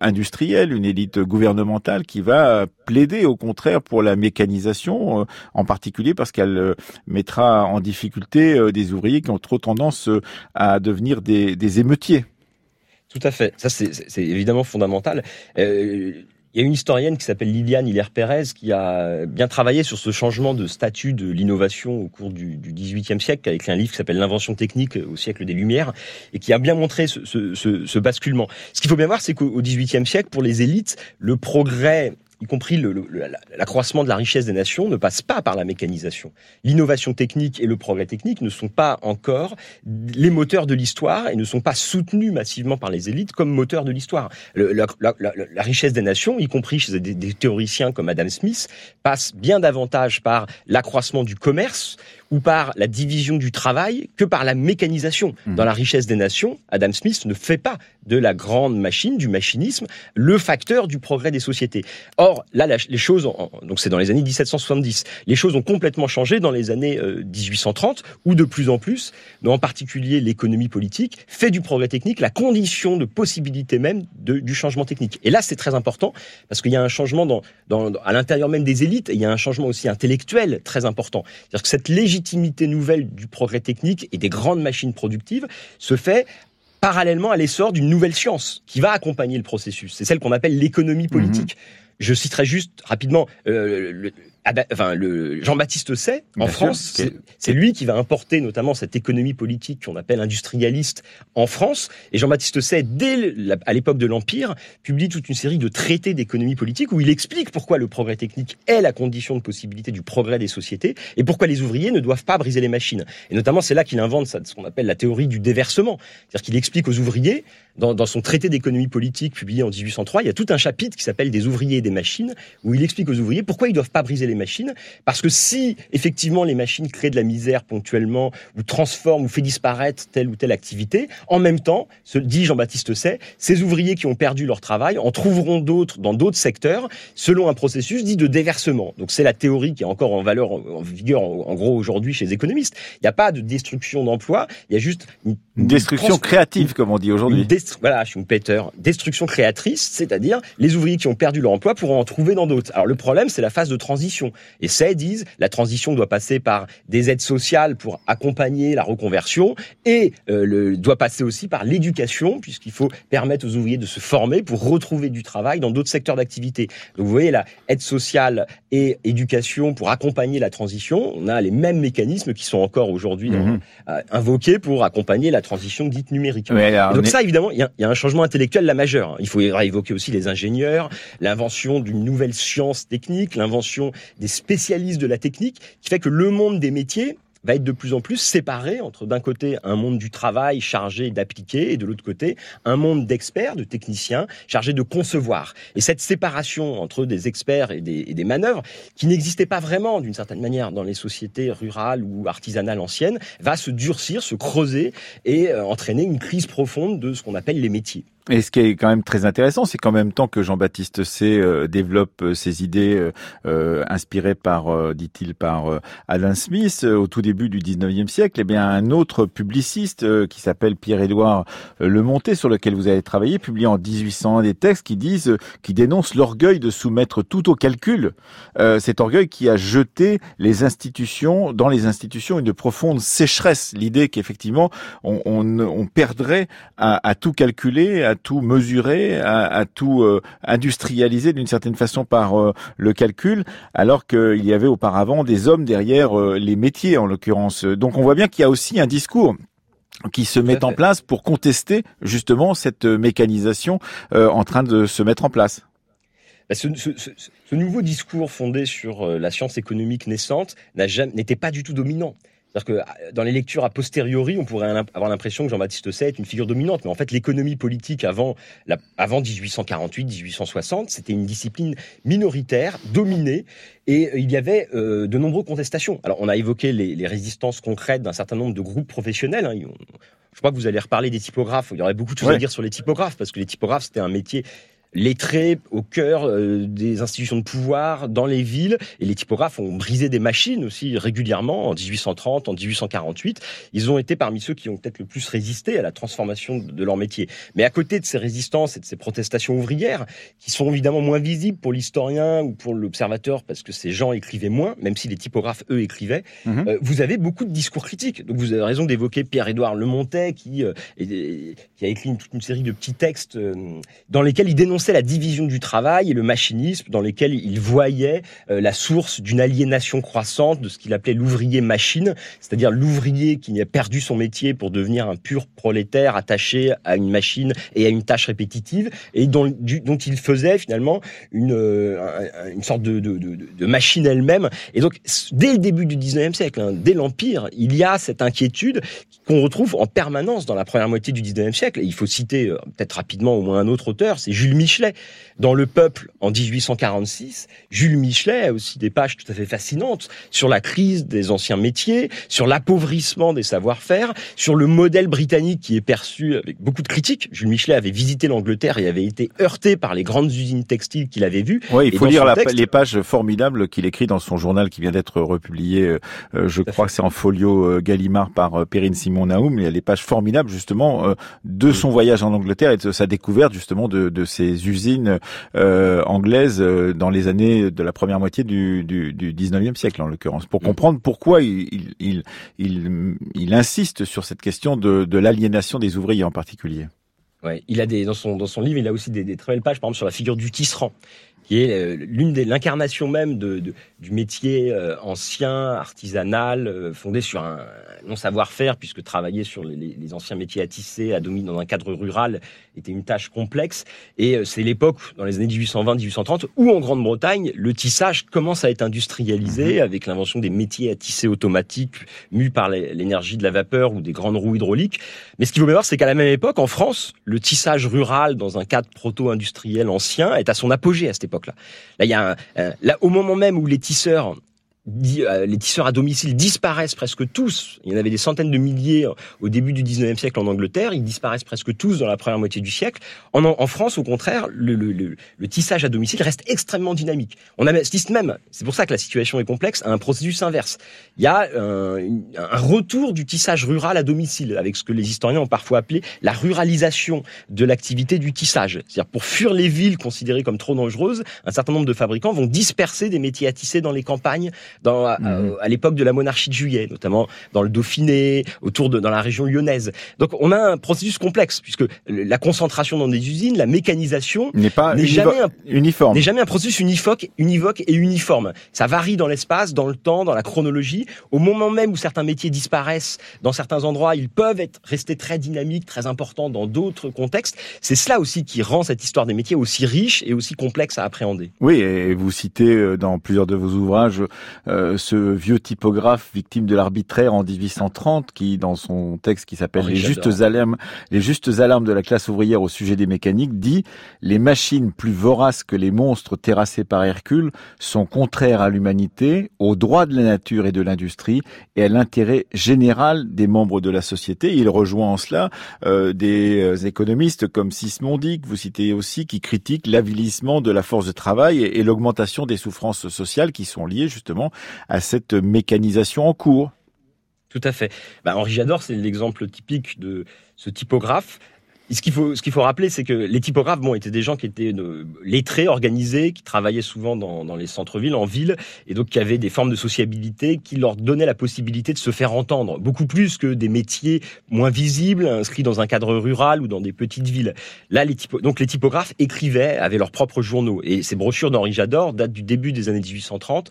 industrielle, une élite gouvernementale qui va plaider au contraire pour la mécanisation, en particulier parce qu'elle mettra en difficulté des ouvriers qui ont trop tendance à devenir des, des émeutiers. Tout à fait. Ça, c'est évidemment fondamental. Euh, il y a une historienne qui s'appelle Liliane Hilaire-Pérez qui a bien travaillé sur ce changement de statut de l'innovation au cours du, du XVIIIe siècle, qui a écrit un livre qui s'appelle L'invention technique au siècle des Lumières, et qui a bien montré ce, ce- ce- ce basculement. Ce qu'il faut bien voir, c'est qu'au XVIIIe siècle, pour les élites, le progrès y compris l'accroissement de la richesse des nations, ne passe pas par la mécanisation. L'innovation technique et le progrès technique ne sont pas encore les moteurs de l'histoire et ne sont pas soutenus massivement par les élites comme moteurs de l'histoire. La richesse des nations, y compris chez des, des théoriciens comme Adam Smith, passe bien davantage par l'accroissement du commerce ou par la division du travail que par la mécanisation. Mhm. Dans la richesse des nations, Adam Smith ne fait pas de la grande machine, du machinisme, le facteur du progrès des sociétés. Or, là, les choses, donc c'est dans les années 1770, les choses ont complètement changé dans les années euh, 1830, où de plus en plus, mais en particulier l'économie politique, fait du progrès technique la condition de possibilité même de- du changement technique. Et là, c'est très important, parce qu'il y a un changement dans, dans- à l'intérieur même des élites, et il y a un changement aussi intellectuel très important. C'est-à-dire que cette légitimité nouvelle du progrès technique et des grandes machines productives se fait parallèlement à l'essor d'une nouvelle science qui va accompagner le processus. C'est celle qu'on appelle l'économie politique. Je citerai juste rapidement euh, le, Ada- enfin, le Jean-Baptiste Say en Bien France. c'est- lui qui va importer notamment cette économie politique qu'on appelle industrialiste en France. Et Jean-Baptiste Say, dès le- à l'époque de l'Empire, publie toute une série de traités d'économie politique où il explique pourquoi le progrès technique est la condition de possibilité du progrès des sociétés et pourquoi les ouvriers ne doivent pas briser les machines. Et notamment, c'est là qu'il invente ce qu'on appelle la théorie du déversement. C'est-à-dire qu'il explique aux ouvriers, dans, dans son traité d'économie politique publié en 1803, il y a tout un chapitre qui s'appelle des ouvriers et des machines, où il explique aux ouvriers pourquoi ils doivent pas briser les machines. Parce que si, effectivement, les machines créent de la misère ponctuellement, ou transforment ou fait disparaître telle ou telle activité, en même temps, se dit Jean-Baptiste Say, ces ouvriers qui ont perdu leur travail en trouveront d'autres dans d'autres secteurs, selon un processus dit de déversement. Donc c'est la théorie qui est encore en valeur, en, vigueur, en, en gros, aujourd'hui chez les économistes. Il n'y a pas de destruction d'emplois, il y a juste une, Une destruction trans- créative, comme on dit aujourd'hui. voilà, je suis une Peter. Destruction créatrice, c'est-à-dire les ouvriers qui ont perdu leur emploi pourront en trouver dans d'autres. Alors le problème, c'est la phase de transition. Transition. Et ça, disent, la transition doit passer par des aides sociales pour accompagner la reconversion et euh, le, doit passer aussi par l'éducation, puisqu'il faut permettre aux ouvriers de se former pour retrouver du travail dans d'autres secteurs d'activité. Donc vous voyez, la aide sociale et éducation pour accompagner la transition, on a les mêmes mécanismes qui sont encore aujourd'hui mhm. euh, invoqués pour accompagner la transition dite numérique. donc ça, évidemment, il y, a un changement intellectuel la majeur. Il faut évoquer aussi les ingénieurs, l'invention d'une nouvelle science technique, l'invention des spécialistes de la technique, qui fait que le monde des métiers va être de plus en plus séparé entre d'un côté un monde du travail chargé d'appliquer et de l'autre côté un monde d'experts, de techniciens chargés de concevoir. Et cette séparation entre des experts et des, manœuvres, qui n'existait pas vraiment d'une certaine manière dans les sociétés rurales ou artisanales anciennes, va se durcir, se creuser et euh, entraîner une crise profonde de ce qu'on appelle les métiers. Et ce qui est quand même très intéressant, c'est qu'en même temps que Jean-Baptiste C euh, développe euh, ses idées euh, euh inspirées par, dit-il, par Adam Smith au tout début du 19e siècle, eh bien un autre publiciste qui s'appelle Pierre-Édouard Lemonté, sur lequel vous avez travaillé, publie en 1801 des textes qui disent, qui dénoncent l'orgueil de soumettre tout au calcul. cet orgueil qui a jeté les institutions, dans les institutions, une profonde sécheresse. L'idée qu'effectivement on, on, on, perdrait à, à tout calculer, tout mesurer, à, tout euh, industrialiser d'une certaine façon par euh, le calcul, alors qu'il y avait auparavant des hommes derrière euh, les métiers en l'occurrence. Donc on voit bien qu'il y a aussi un discours qui se met en place pour contester justement cette mécanisation en train de se mettre en place. Bah, ce, ce, nouveau discours fondé sur la science économique naissante n'était pas du tout dominant. C'est-à-dire que euh, dans les lectures a posteriori, on pourrait avoir l'impression que Jean-Baptiste Say est une figure dominante, mais en fait, l'économie politique avant, avant 1848-1860, c'était une discipline minoritaire, dominée, et euh, il y avait euh, de nombreuses contestations. Alors, on a évoqué les, résistances concrètes d'un certain nombre de groupes professionnels. Hein. Je crois que vous allez reparler des typographes. Il y aurait beaucoup de choses à dire sur les typographes, parce que les typographes, c'était un métier lettrés au cœur euh, des institutions de pouvoir dans les villes. Et les typographes ont brisé des machines aussi régulièrement en 1830, en 1848. Ils ont été parmi ceux qui ont peut-être le plus résisté à la transformation de leur métier. Mais à côté de ces résistances et de ces protestations ouvrières, qui sont évidemment moins visibles pour l'historien ou pour l'observateur, parce que ces gens écrivaient moins, même si les typographes, eux, écrivaient, mhm. euh, vous avez beaucoup de discours critiques. Donc vous avez raison d'évoquer Pierre-Édouard Lemontet, qui, euh, qui a écrit toute une série de petits textes dans lesquels il dénonce c'est la division du travail et le machinisme dans lesquels il voyait euh, la source d'une aliénation croissante de ce qu'il appelait l'ouvrier machine, c'est-à-dire l'ouvrier qui a perdu son métier pour devenir un pur prolétaire attaché à une machine et à une tâche répétitive et dont, il faisait finalement une, euh, une sorte de, machine elle-même. Et donc, dès le début du 19e siècle, hein, dès l'Empire, il y a cette inquiétude qu'on retrouve en permanence dans la première moitié du 19e siècle. Et il faut citer euh, peut-être rapidement au moins un autre auteur, c'est Jules Michelet. Dans Le Peuple, en 1846, Jules Michelet a aussi des pages tout à fait fascinantes sur la crise des anciens métiers, sur l'appauvrissement des savoir-faire, sur le modèle britannique qui est perçu avec beaucoup de critiques. Jules Michelet avait visité l'Angleterre et avait été heurté par les grandes usines textiles qu'il avait vues. Oui, il faut lire les pages formidables qu'il écrit dans son journal qui vient d'être republié, euh, euh, je crois que c'est en folio Gallimard par Perrine Simon Naoum. Il y a des pages formidables justement de son voyage en Angleterre et de sa découverte justement de, de ces usines euh, anglaises euh, dans les années de la première moitié du, du, du 19e siècle en l'occurrence, pour mm. comprendre pourquoi il, il, il, il, insiste sur cette question de, de l'aliénation des ouvriers en particulier. Ouais, il a des dans son dans son livre, il a aussi des, des très belles pages, par exemple sur la figure du tisserand, qui est euh, l'une des l'incarnation même de, de, du métier ancien, artisanal, fondé sur un non savoir-faire, puisque travailler sur les, les, anciens métiers à tisser, à dominer dans un cadre rural, était une tâche complexe. Et c'est l'époque, dans les années 1820-1830, où en Grande-Bretagne, le tissage commence à être industrialisé, mhm. avec l'invention des métiers à tisser automatiques, mus par l'énergie de la vapeur ou des grandes roues hydrauliques. Mais ce qu'il faut bien voir, c'est qu'à la même époque, en France, le tissage rural, dans un cadre proto-industriel ancien, est à son apogée à cette époque-là. Là, il y a un, là, au moment même où les tisseurs euh, les tisseurs à domicile disparaissent presque tous. Il y en avait des centaines de milliers au début du 19e siècle en Angleterre. Ils disparaissent presque tous dans la première moitié du siècle. En, France, au contraire, le, tissage à domicile reste extrêmement dynamique. On assiste même, c'est pour ça que la situation est complexe, à un processus inverse. Il y a un, un retour du tissage rural à domicile, avec ce que les historiens ont parfois appelé la ruralisation de l'activité du tissage. C'est-à-dire pour fuir les villes considérées comme trop dangereuses, un certain nombre de fabricants vont disperser des métiers à tisser dans les campagnes dans, à, mhm. l'époque de la monarchie de Juillet, notamment dans le Dauphiné, autour de dans la région lyonnaise. Donc on a un processus complexe puisque la concentration dans des usines, la mécanisation n'est pas jamais un, uniforme, n'est jamais un processus univoque, univoque et uniforme. Ça varie dans l'espace, dans le temps, dans la chronologie. Au moment même où certains métiers disparaissent dans certains endroits, ils peuvent être restés très dynamiques, très importants dans d'autres contextes. C'est cela aussi qui rend cette histoire des métiers aussi riche et aussi complexe à appréhender. Oui, et vous citez euh, dans plusieurs de vos ouvrages euh, ce vieux typographe victime de l'arbitraire en 1830 qui, dans son texte qui s'appelle Les justes alarmes, les justes alarmes de la classe ouvrière au sujet des mécaniques, dit les machines plus voraces que les monstres terrassés par Hercule sont contraires à l'humanité, aux droits de la nature et de l'industrie et à l'intérêt général des membres de la société. Il rejoint en cela euh, des euh, économistes comme Sismondi, que vous citez aussi, qui critiquent l'avilissement de la force de travail et l'augmentation des souffrances sociales qui sont liées justement à cette mécanisation en cours. Tout à fait. Bah, Henri Jador, c'est l'exemple typique de ce typographe ce qu'il faut, ce qu'il faut rappeler, c'est que les typographes, bon, étaient des gens qui étaient euh, lettrés, organisés, qui travaillaient souvent dans, les centres-villes, en ville, et donc qui avaient des formes de sociabilité qui leur donnaient la possibilité de se faire entendre, beaucoup plus que des métiers moins visibles, inscrits dans un cadre rural ou dans des petites villes. Là, les typo donc les typographes écrivaient, avaient leurs propres journaux, et ces brochures d'Henri Jador datent du début des années 1830,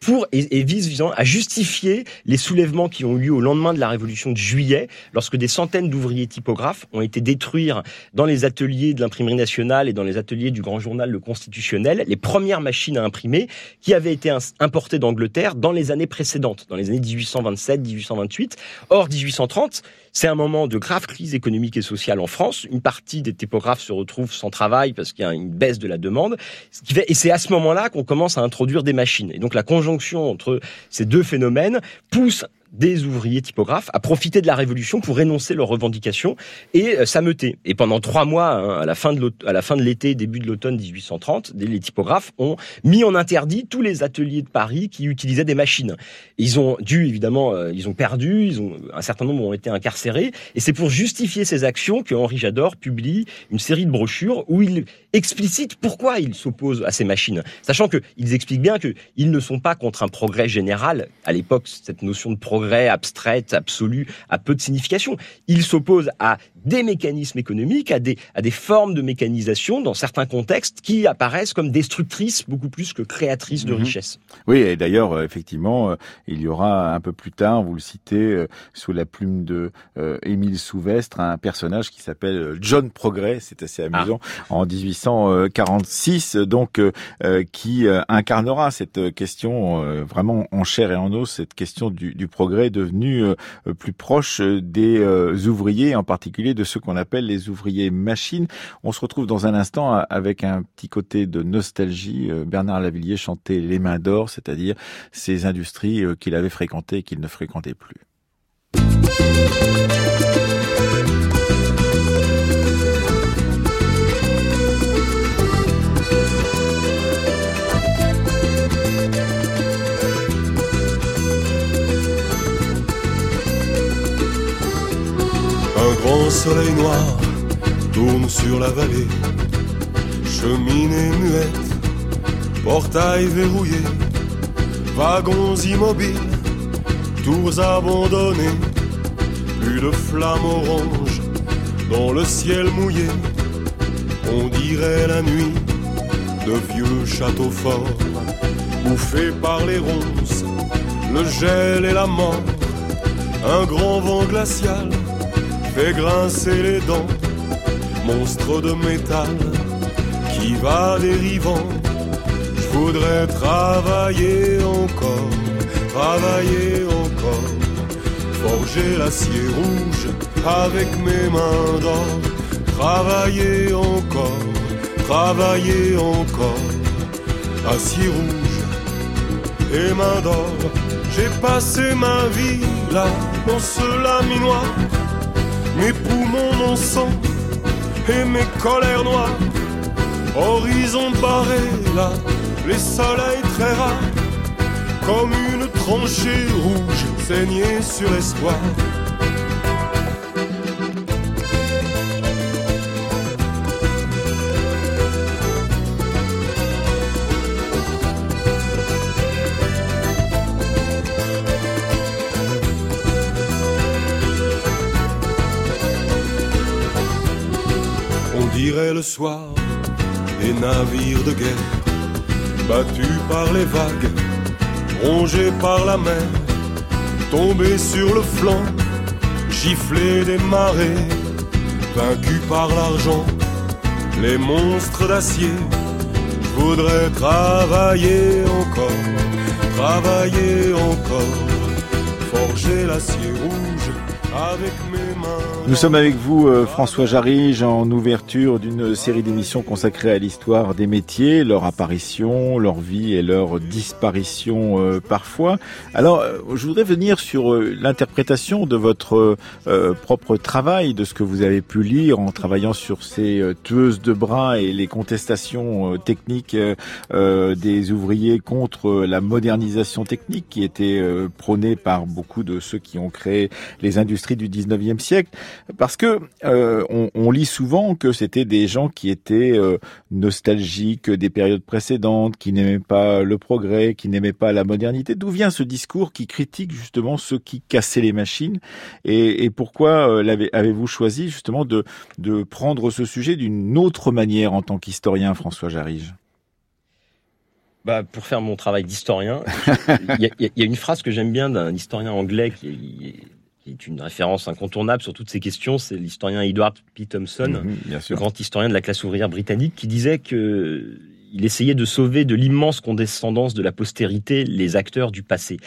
pour et, et vise à justifier les soulèvements qui ont eu lieu au lendemain de la Révolution de Juillet, lorsque des centaines d'ouvriers typographes ont été détruits dans les ateliers de l'imprimerie nationale et dans les ateliers du grand journal Le Constitutionnel, les premières machines à imprimer qui avaient été importées d'Angleterre dans les années précédentes, dans les années 1827-1828. Or, 1830, c'est un moment de grave crise économique et sociale en France. Une partie des typographes se retrouvent sans travail parce qu'il y a une baisse de la demande. Et c'est à ce moment-là qu'on commence à introduire des machines. Et donc la conjonction entre ces deux phénomènes pousse des ouvriers typographes à profiter de la Révolution pour énoncer leurs revendications et euh, s'ameuter. Et pendant trois mois, hein, à la fin de l'été, début de l'automne 1830, les typographes ont mis en interdit tous les ateliers de Paris qui utilisaient des machines. Ils ont dû évidemment, euh, ils ont perdu, ils ont un certain nombre ont été incarcérés. Et c'est pour justifier ces actions que Henri Jador publie une série de brochures où il explicite pourquoi il s'oppose à ces machines, sachant qu'ils expliquent bien qu'ils ne sont pas contre un progrès général. À l'époque, cette notion de progrès abstraite, absolu, a peu de signification. Ils s'opposent à des mécanismes économiques, à des, à des formes de mécanisation dans certains contextes qui apparaissent comme destructrices beaucoup plus que créatrices de mhm. richesse. Oui, et d'ailleurs, euh, effectivement, euh, il y aura un peu plus tard, vous le citez, euh, sous la plume de Émile Souvestre, un personnage qui s'appelle John Progrès, c'est assez amusant, ah. en 1846, donc qui incarnera cette question vraiment en chair et en os, cette question du, du progrès devenu plus proche des ouvriers, en particulier de ce qu'on appelle les ouvriers machines. On se retrouve dans un instant avec un petit côté de nostalgie. Euh, Bernard Lavillier chantait Les mains d'or, c'est-à-dire ces industries euh, qu'il avait fréquentées et qu'il ne fréquentait plus. Soleil noir tourne sur la vallée, cheminée muette, portail verrouillé, wagons immobiles, tours abandonnées, plus de flammes oranges dans le ciel mouillé. On dirait la nuit de vieux châteaux forts, bouffés par les ronces, le gel et la mort, un grand vent glacial fait grincer les dents, monstre de métal qui va dérivant. Je voudrais travailler encore, travailler encore, forger l'acier rouge avec mes mains d'or, travailler encore, travailler encore, acier rouge et main d'or. J'ai passé ma vie là, dans ce laminoir. Mes poumons, mon sang et mes colères noires. Horizon barré là, les soleils très rares. Comme une tranchée rouge saignée sur l'espoir. Le soir des navires de guerre, battus par les vagues, rongés par la mer, tombés sur le flanc, giflés des marées, vaincus par l'argent, les monstres d'acier. Je voudrais travailler encore, travailler encore, forger l'acier rouge. Nous sommes avec vous, euh, François Jarige, en ouverture d'une série d'émissions consacrées à l'histoire des métiers, leur apparition, leur vie et leur disparition euh, parfois. Alors, euh, je voudrais venir sur l'interprétation de votre propre travail, de ce que vous avez pu lire en travaillant sur ces tueuses de bras et les contestations techniques des ouvriers contre la modernisation technique qui était prônée par beaucoup de ceux qui ont créé les industries du 19e siècle parce que euh, on, lit souvent que c'était des gens qui étaient euh, nostalgiques des périodes précédentes, qui n'aimaient pas le progrès, qui n'aimaient pas la modernité. D'où vient ce discours qui critique justement ceux qui cassaient les machines et, pourquoi euh, avez-vous choisi justement de, prendre ce sujet d'une autre manière en tant qu'historien, François Jarige? Bah, pour faire mon travail d'historien, il y, y, a une phrase que j'aime bien d'un historien anglais qui est une référence incontournable sur toutes ces questions, c'est l'historien Edward P. Thompson, mhm, le grand historien de la classe ouvrière britannique, qui disait que il essayait de sauver de l'immense condescendance de la postérité les acteurs du passé.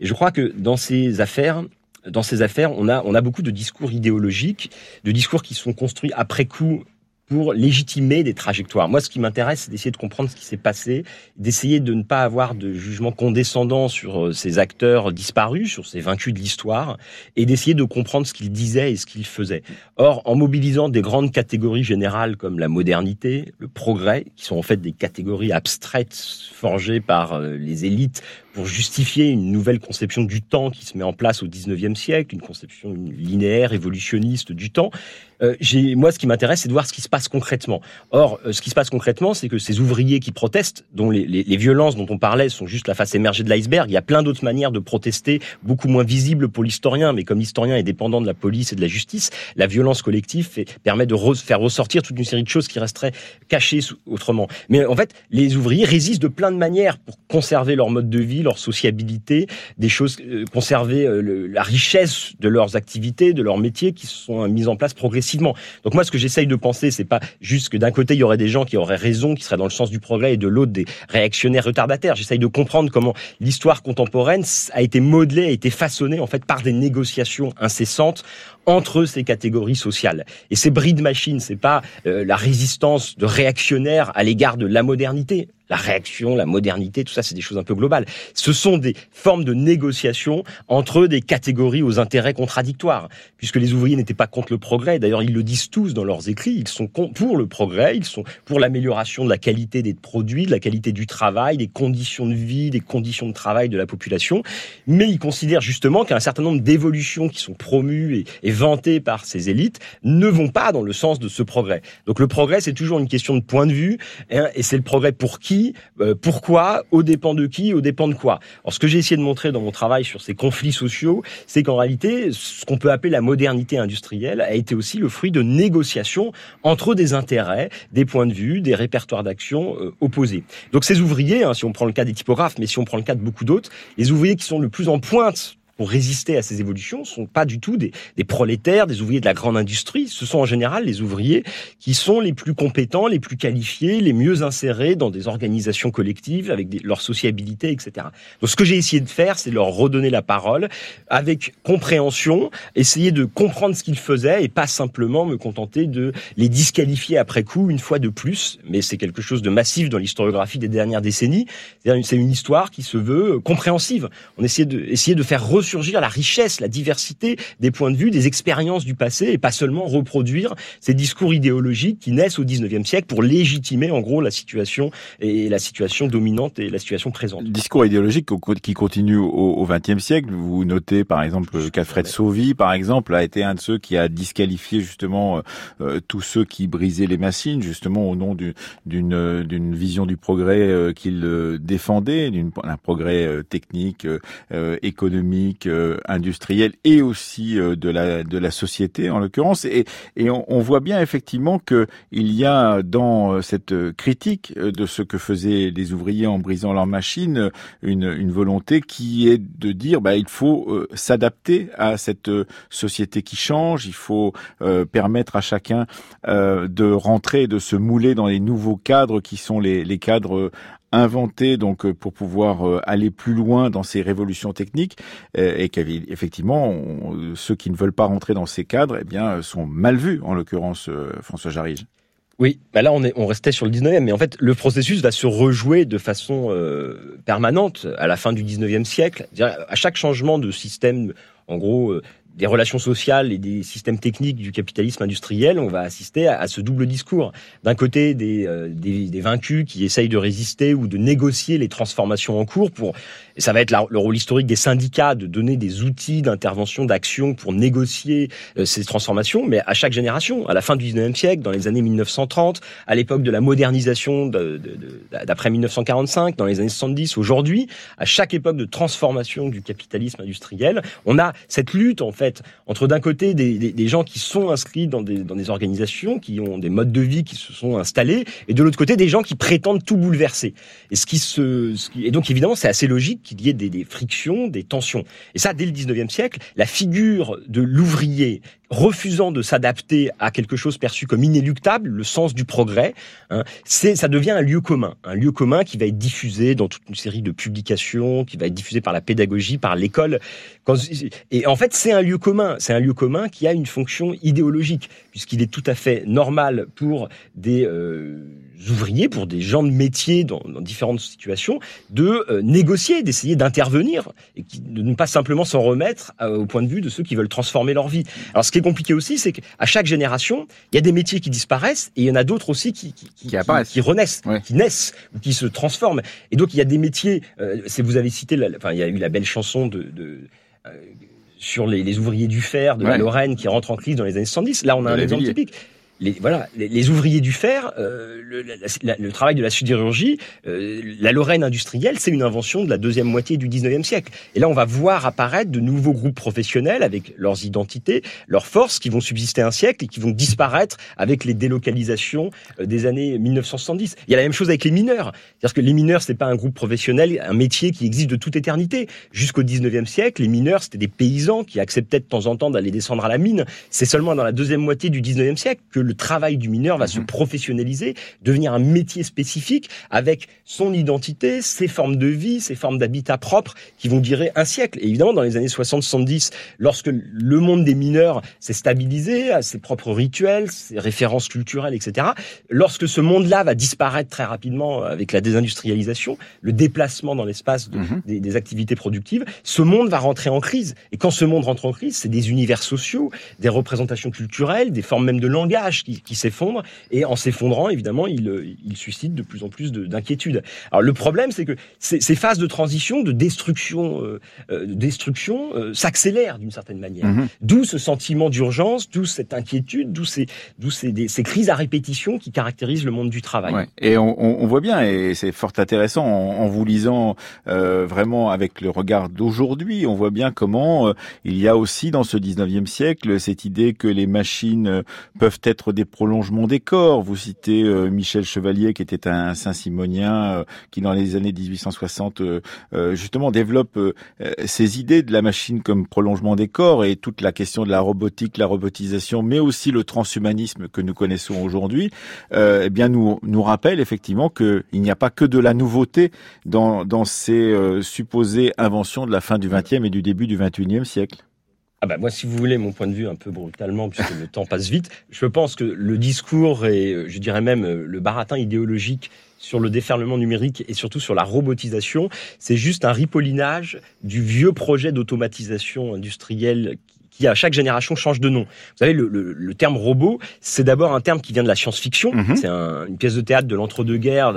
Et je crois que dans ces affaires, dans ces affaires, on a, on a beaucoup de discours idéologiques, de discours qui sont construits après coup pour légitimer des trajectoires. Moi, ce qui m'intéresse, c'est d'essayer de comprendre ce qui s'est passé, d'essayer de ne pas avoir de jugement condescendant sur euh, ces acteurs disparus, sur ces vaincus de l'histoire, et d'essayer de comprendre ce qu'ils disaient et ce qu'ils faisaient. Or, en mobilisant des grandes catégories générales comme la modernité, le progrès, qui sont en fait des catégories abstraites forgées par euh, les élites pour justifier une nouvelle conception du temps qui se met en place au 19e siècle, une conception linéaire, évolutionniste du temps, euh, moi, ce qui m'intéresse, c'est de voir ce qui se passe concrètement. Or, euh, ce qui se passe concrètement, c'est que ces ouvriers qui protestent, dont les, violences dont on parlait sont juste la face émergée de l'iceberg, il y a plein d'autres manières de protester, beaucoup moins visibles pour l'historien, mais comme l'historien est dépendant de la police et de la justice, la violence collective permet de faire ressortir toute une série de choses qui resteraient cachées autrement. Mais en fait, les ouvriers résistent de plein de manières pour conserver leur mode de vie, leur sociabilité, des choses, euh, conserver la richesse de leurs activités, de leurs métiers qui sont mises en place progressivement donc moi, ce que j'essaye de penser, c'est pas juste que d'un côté il y aurait des gens qui auraient raison, qui seraient dans le sens du progrès, et de l'autre des réactionnaires retardataires. J'essaye de comprendre comment l'histoire contemporaine a été modelée, a été façonnée en fait par des négociations incessantes entre ces catégories sociales. Et ces bris de machines, c'est pas euh, la résistance de réactionnaires à l'égard de la modernité la réaction, la modernité, tout ça, c'est des choses un peu globales. Ce sont des formes de négociation entre des catégories aux intérêts contradictoires, puisque les ouvriers n'étaient pas contre le progrès. D'ailleurs, ils le disent tous dans leurs écrits. Ils sont pour le progrès, ils sont pour l'amélioration de la qualité des produits, de la qualité du travail, des conditions de vie, des conditions de travail de la population. Mais ils considèrent justement qu'un certain nombre d'évolutions qui sont promues et, vantées par ces élites ne vont pas dans le sens de ce progrès. Donc le progrès, c'est toujours une question de point de vue, hein, et c'est le progrès pour qui euh, pourquoi, au dépend de qui, au dépend de quoi. Alors ce que j'ai essayé de montrer dans mon travail sur ces conflits sociaux, c'est qu'en réalité, ce qu'on peut appeler la modernité industrielle a été aussi le fruit de négociations entre des intérêts, des points de vue, des répertoires d'action euh, opposés. Donc ces ouvriers, hein, si on prend le cas des typographes, mais si on prend le cas de beaucoup d'autres, les ouvriers qui sont le plus en pointe pour résister à ces évolutions sont pas du tout des, prolétaires, des ouvriers de la grande industrie. Ce sont en général les ouvriers qui sont les plus compétents, les plus qualifiés, les mieux insérés dans des organisations collectives avec leur sociabilité, etc. Donc ce que j'ai essayé de faire, c'est leur redonner la parole avec compréhension, essayer de comprendre ce qu'ils faisaient et pas simplement me contenter de les disqualifier après coup une fois de plus. Mais c'est quelque chose de massif dans l'historiographie des dernières décennies. C'est une histoire qui se veut compréhensive. On essaie de, essayer de faire ressurgir la richesse, la diversité des points de vue, des expériences du passé et pas seulement reproduire ces discours idéologiques qui naissent au 19e siècle pour légitimer en gros la situation et la situation dominante et la situation présente. Discours idéologique qui continue au 20e siècle. Vous notez par exemple qu'Alfred Sauvy, par exemple, a été un de ceux qui a disqualifié justement euh, euh, tous ceux qui brisaient les machines, justement au nom d'une d'une vision du progrès euh, qu'il défendait, d'un progrès technique, économique, industriel et aussi de la de la société en l'occurrence. Et, et on, on, voit bien effectivement que il y a dans cette critique de ce que faisaient les ouvriers en brisant leurs machines une, une volonté qui est de dire bah il faut s'adapter à cette société qui change. Il faut euh, permettre à chacun euh, de rentrer, de se mouler dans les nouveaux cadres qui sont les, les cadres inventés donc euh, pour pouvoir aller plus loin dans ces révolutions techniques et qu'effectivement ceux qui ne veulent pas rentrer dans ces cadres eh bien sont mal vus en l'occurrence François Jarige. Oui, bah là on, est, on restait sur le 19e, mais en fait le processus va se rejouer de façon permanente à la fin du 19e siècle. À chaque changement de système, en gros, des relations sociales et des systèmes techniques du capitalisme industriel, on va assister à, ce double discours. D'un côté, des, euh, des, des, vaincus qui essayent de résister ou de négocier les transformations en cours pour, ça va être le rôle historique des syndicats de donner des outils d'intervention, d'action pour négocier euh, ces transformations, mais à chaque génération, à la fin du 19e siècle, dans les années 1930, à l'époque de la modernisation d'après 1945, dans les années 70, aujourd'hui, à chaque époque de transformation du capitalisme industriel, on a cette lutte en fait entre d'un côté des, gens qui sont inscrits dans des, organisations, qui ont des modes de vie qui se sont installés, et de l'autre côté des gens qui prétendent tout bouleverser. Et ce qui se, donc évidemment c'est assez logique qu'il y ait des, des frictions, des tensions. Et ça dès le 19e siècle, la figure de l'ouvrier refusant de s'adapter à quelque chose perçu comme inéluctable, le sens du progrès, hein, c'est ça devient un lieu commun, un lieu commun qui va être diffusé dans toute une série de publications, qui va être diffusé par la pédagogie, par l'école. Et en fait, c'est un lieu commun, c'est un lieu commun qui a une fonction idéologique, puisqu'il est tout à fait normal pour des euh, ouvriers, pour des gens de métier dans, dans différentes situations, de euh, négocier, d'essayer d'intervenir, et de ne pas simplement s'en remettre euh, au point de vue de ceux qui veulent transformer leur vie. Alors ce qui est compliqué aussi, c'est qu'à chaque génération, il y a des métiers qui disparaissent et il y en a d'autres aussi qui, qui, qui, qui renaissent, qui naissent ou qui se transforment. Et donc il y a des métiers, euh, vous avez cité, la, enfin il y a eu la belle chanson de, de sur les, les, ouvriers du fer de la Lorraine qui rentrent en crise dans les années 70. Là, on a un exemple typique les, voilà, les, ouvriers du fer, euh, le, le, travail de la sidérurgie, euh, la Lorraine industrielle, c'est une invention de la deuxième moitié du 19e siècle. Et là, on va voir apparaître de nouveaux groupes professionnels avec leurs identités, leurs forces, qui vont subsister un siècle et qui vont disparaître avec les délocalisations euh, des années 1970. Il y a la même chose avec les mineurs. C'est-à-dire que les mineurs, c'est pas un groupe professionnel, un métier qui existe de toute éternité. Jusqu'au 19e siècle, les mineurs, c'était des paysans qui acceptaient de temps en temps d'aller descendre à la mine. C'est seulement dans la deuxième moitié du 19e siècle que travail du mineur va se mhm. professionnaliser, devenir un métier spécifique avec son identité, ses formes de vie, ses formes d'habitat propre qui vont durer un siècle. Et évidemment, dans les années 60-70, lorsque le monde des mineurs s'est stabilisé, à ses propres rituels, ses références culturelles, etc., lorsque ce monde-là va disparaître très rapidement avec la désindustrialisation, le déplacement dans l'espace mhm. des, des activités productives, ce monde va rentrer en crise. Et quand ce monde rentre en crise, c'est des univers sociaux, des représentations culturelles, des formes même de langage qui, qui s'effondre et en s'effondrant, évidemment, il, il, suscite de plus en plus d'inquiétude. Alors le problème, c'est que ces, ces, phases de transition, de destruction, euh, euh destruction, euh, s'accélèrent d'une certaine manière. Mhm. D'où ce sentiment d'urgence, d'où cette inquiétude, d'où ces, ces, ces, crises à répétition qui caractérisent le monde du travail. Ouais. Et on, on, voit bien, et c'est fort intéressant en, en vous lisant euh, vraiment avec le regard d'aujourd'hui, on voit bien comment il y a aussi dans ce 19e siècle cette idée que les machines peuvent être des prolongements des corps. Vous citez Michel Chevalier, qui était un Saint-Simonien, qui dans les années 1860 justement développe ces idées de la machine comme prolongement des corps et toute la question de la robotique, la robotisation, mais aussi le transhumanisme que nous connaissons aujourd'hui, eh bien nous nous rappelle effectivement qu'il n'y a pas que de la nouveauté dans, dans ces supposées inventions de la fin du XXe et du début du XXIe siècle. Ah bah moi, si vous voulez mon point de vue un peu brutalement, puisque le temps passe vite, je pense que le discours et je dirais même le baratin idéologique sur le déferlement numérique et surtout sur la robotisation, c'est juste un ripollinage du vieux projet d'automatisation industrielle qui à chaque génération change de nom. Vous savez, le, le, le terme robot, c'est d'abord un terme qui vient de la science-fiction. Mhm. C'est un, une pièce de théâtre de l'entre-deux-guerres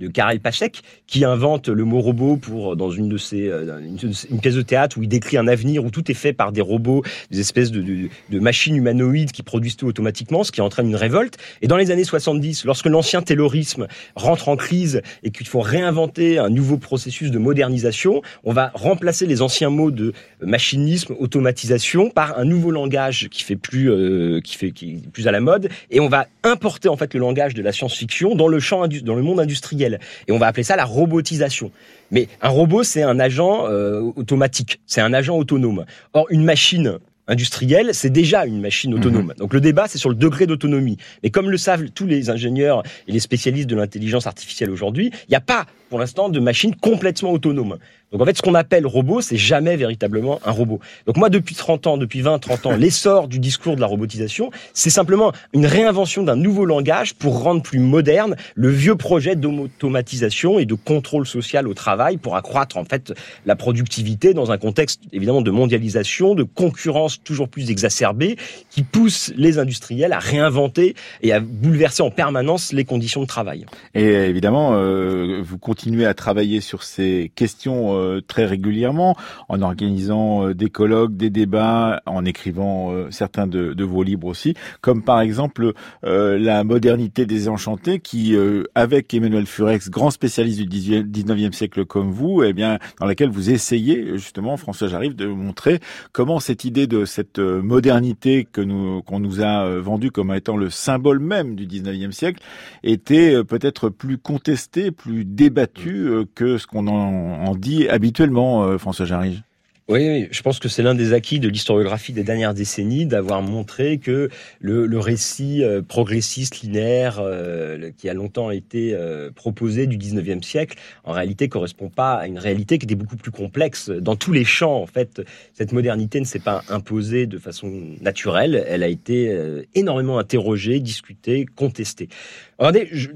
de Karel Pachek qui invente le mot robot pour dans une de ses euh, une, pièce de théâtre où il décrit un avenir où tout est fait par des robots, des espèces de, de, de machines humanoïdes qui produisent tout automatiquement, ce qui entraîne une révolte. Et dans les années 70, lorsque l'ancien taylorisme rentre en crise et qu'il faut réinventer un nouveau processus de modernisation, on va remplacer les anciens mots de machinisme, automatisation par un nouveau langage qui fait plus euh, qui fait qui est plus à la mode et on va importer en fait le langage de la science-fiction dans le champ dans le monde industriel et on va appeler ça la robotisation. Mais un robot c'est un agent euh, automatique, c'est un agent autonome. Or une machine industrielle, c'est déjà une machine autonome. Mhm. Donc le débat, c'est sur le degré d'autonomie. Mais comme le savent tous les ingénieurs et les spécialistes de l'intelligence artificielle aujourd'hui, il n'y a pas, pour l'instant, de machine complètement autonome. Donc en fait, ce qu'on appelle robot, c'est jamais véritablement un robot. Donc moi, depuis 30 ans, depuis 20, 30 ans, l'essor du discours de la robotisation, c'est simplement une réinvention d'un nouveau langage pour rendre plus moderne le vieux projet d'automatisation et de contrôle social au travail pour accroître en fait la productivité dans un contexte évidemment de mondialisation, de concurrence toujours plus exacerbée qui pousse les industriels à réinventer et à bouleverser en permanence les conditions de travail. Et évidemment, euh, vous continuez à travailler sur ces questions euh, très régulièrement, en organisant euh, des colloques, des débats, en écrivant euh, certains de, vos livres aussi, comme par exemple La modernité des enchantés, qui, avec Emmanuel Furex, grand spécialiste du 19e siècle comme vous, eh bien, dans laquelle vous essayez justement, François J'arrive, de montrer comment cette idée de cette modernité que qu'on nous a vendue comme étant le symbole même du 19e siècle était peut-être plus contestée, plus débattue que ce qu'on en dit habituellement, euh, François Jarige oui, je pense que c'est l'un des acquis de l'historiographie des dernières décennies d'avoir montré que le, récit euh, progressiste linéaire euh, qui a longtemps été proposé du 19e siècle, en réalité correspond pas à une réalité qui était beaucoup plus complexe dans tous les champs. En fait, cette modernité ne s'est pas imposée de façon naturelle, elle a été énormément interrogée, discutée, contestée. Regardez, je,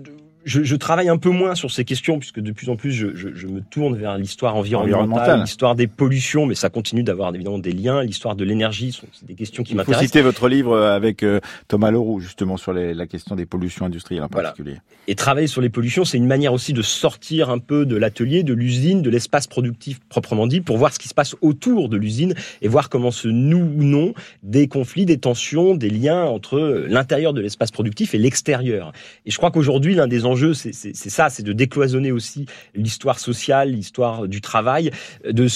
je, je, travaille un peu moins sur ces questions puisque de plus en plus je, je, je me tourne vers l'histoire environnementale, l'histoire des pollutions, mais ça continue d'avoir évidemment des liens. L'histoire de l'énergie, c'est des questions qui m'intéressent. Vous citez votre livre avec euh, Thomas Leroux justement sur les, la question des pollutions industrielles en particulier. Et travailler sur les pollutions, c'est une manière aussi de sortir un peu de l'atelier, de l'usine, de l'espace productif proprement dit, pour voir ce qui se passe autour de l'usine et voir comment se nouent ou non des conflits, des tensions, des liens entre l'intérieur de l'espace productif et l'extérieur. Et je crois qu'aujourd'hui l'un des enjeux c'est ça, c'est de décloisonner aussi l'histoire sociale, l'histoire du travail, de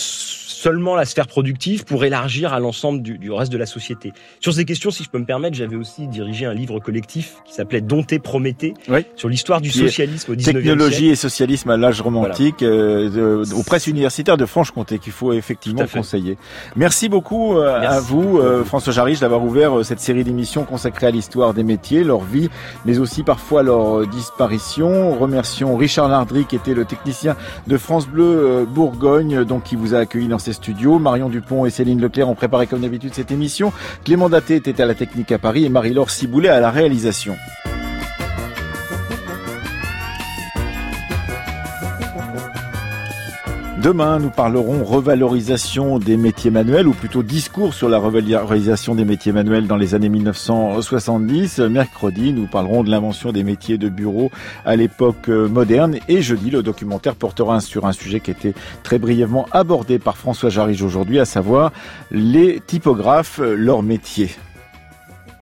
seulement la sphère productive pour élargir à l'ensemble du, reste de la société. Sur ces questions, si je peux me permettre, j'avais aussi dirigé un livre collectif qui s'appelait Dompter Prométhée sur l'histoire du socialisme au 19e Technologie et socialisme à l'âge romantique euh, aux presses universitaires de Franche-Comté qu'il faut effectivement conseiller. Merci beaucoup euh, à vous, euh, François Jarige, d'avoir ouvert cette série d'émissions consacrée à l'histoire des métiers, leur vie, mais aussi parfois leur disparition Remercions Richard Lardry qui était le technicien de France Bleu euh, Bourgogne, donc qui vous a accueilli dans ses studios. Marion Dupont et Céline Leclerc ont préparé comme d'habitude cette émission. Clément Daté était à la technique à Paris et Marie-Laure Ciboulet à la réalisation. Demain, nous parlerons revalorisation des métiers manuels, ou plutôt discours sur la revalorisation des métiers manuels dans les années 1970. Mercredi, nous parlerons de l'invention des métiers de bureau à l'époque moderne. Et jeudi, le documentaire portera sur un sujet qui était très brièvement abordé par François Jarige aujourd'hui, à savoir les typographes, leur métier.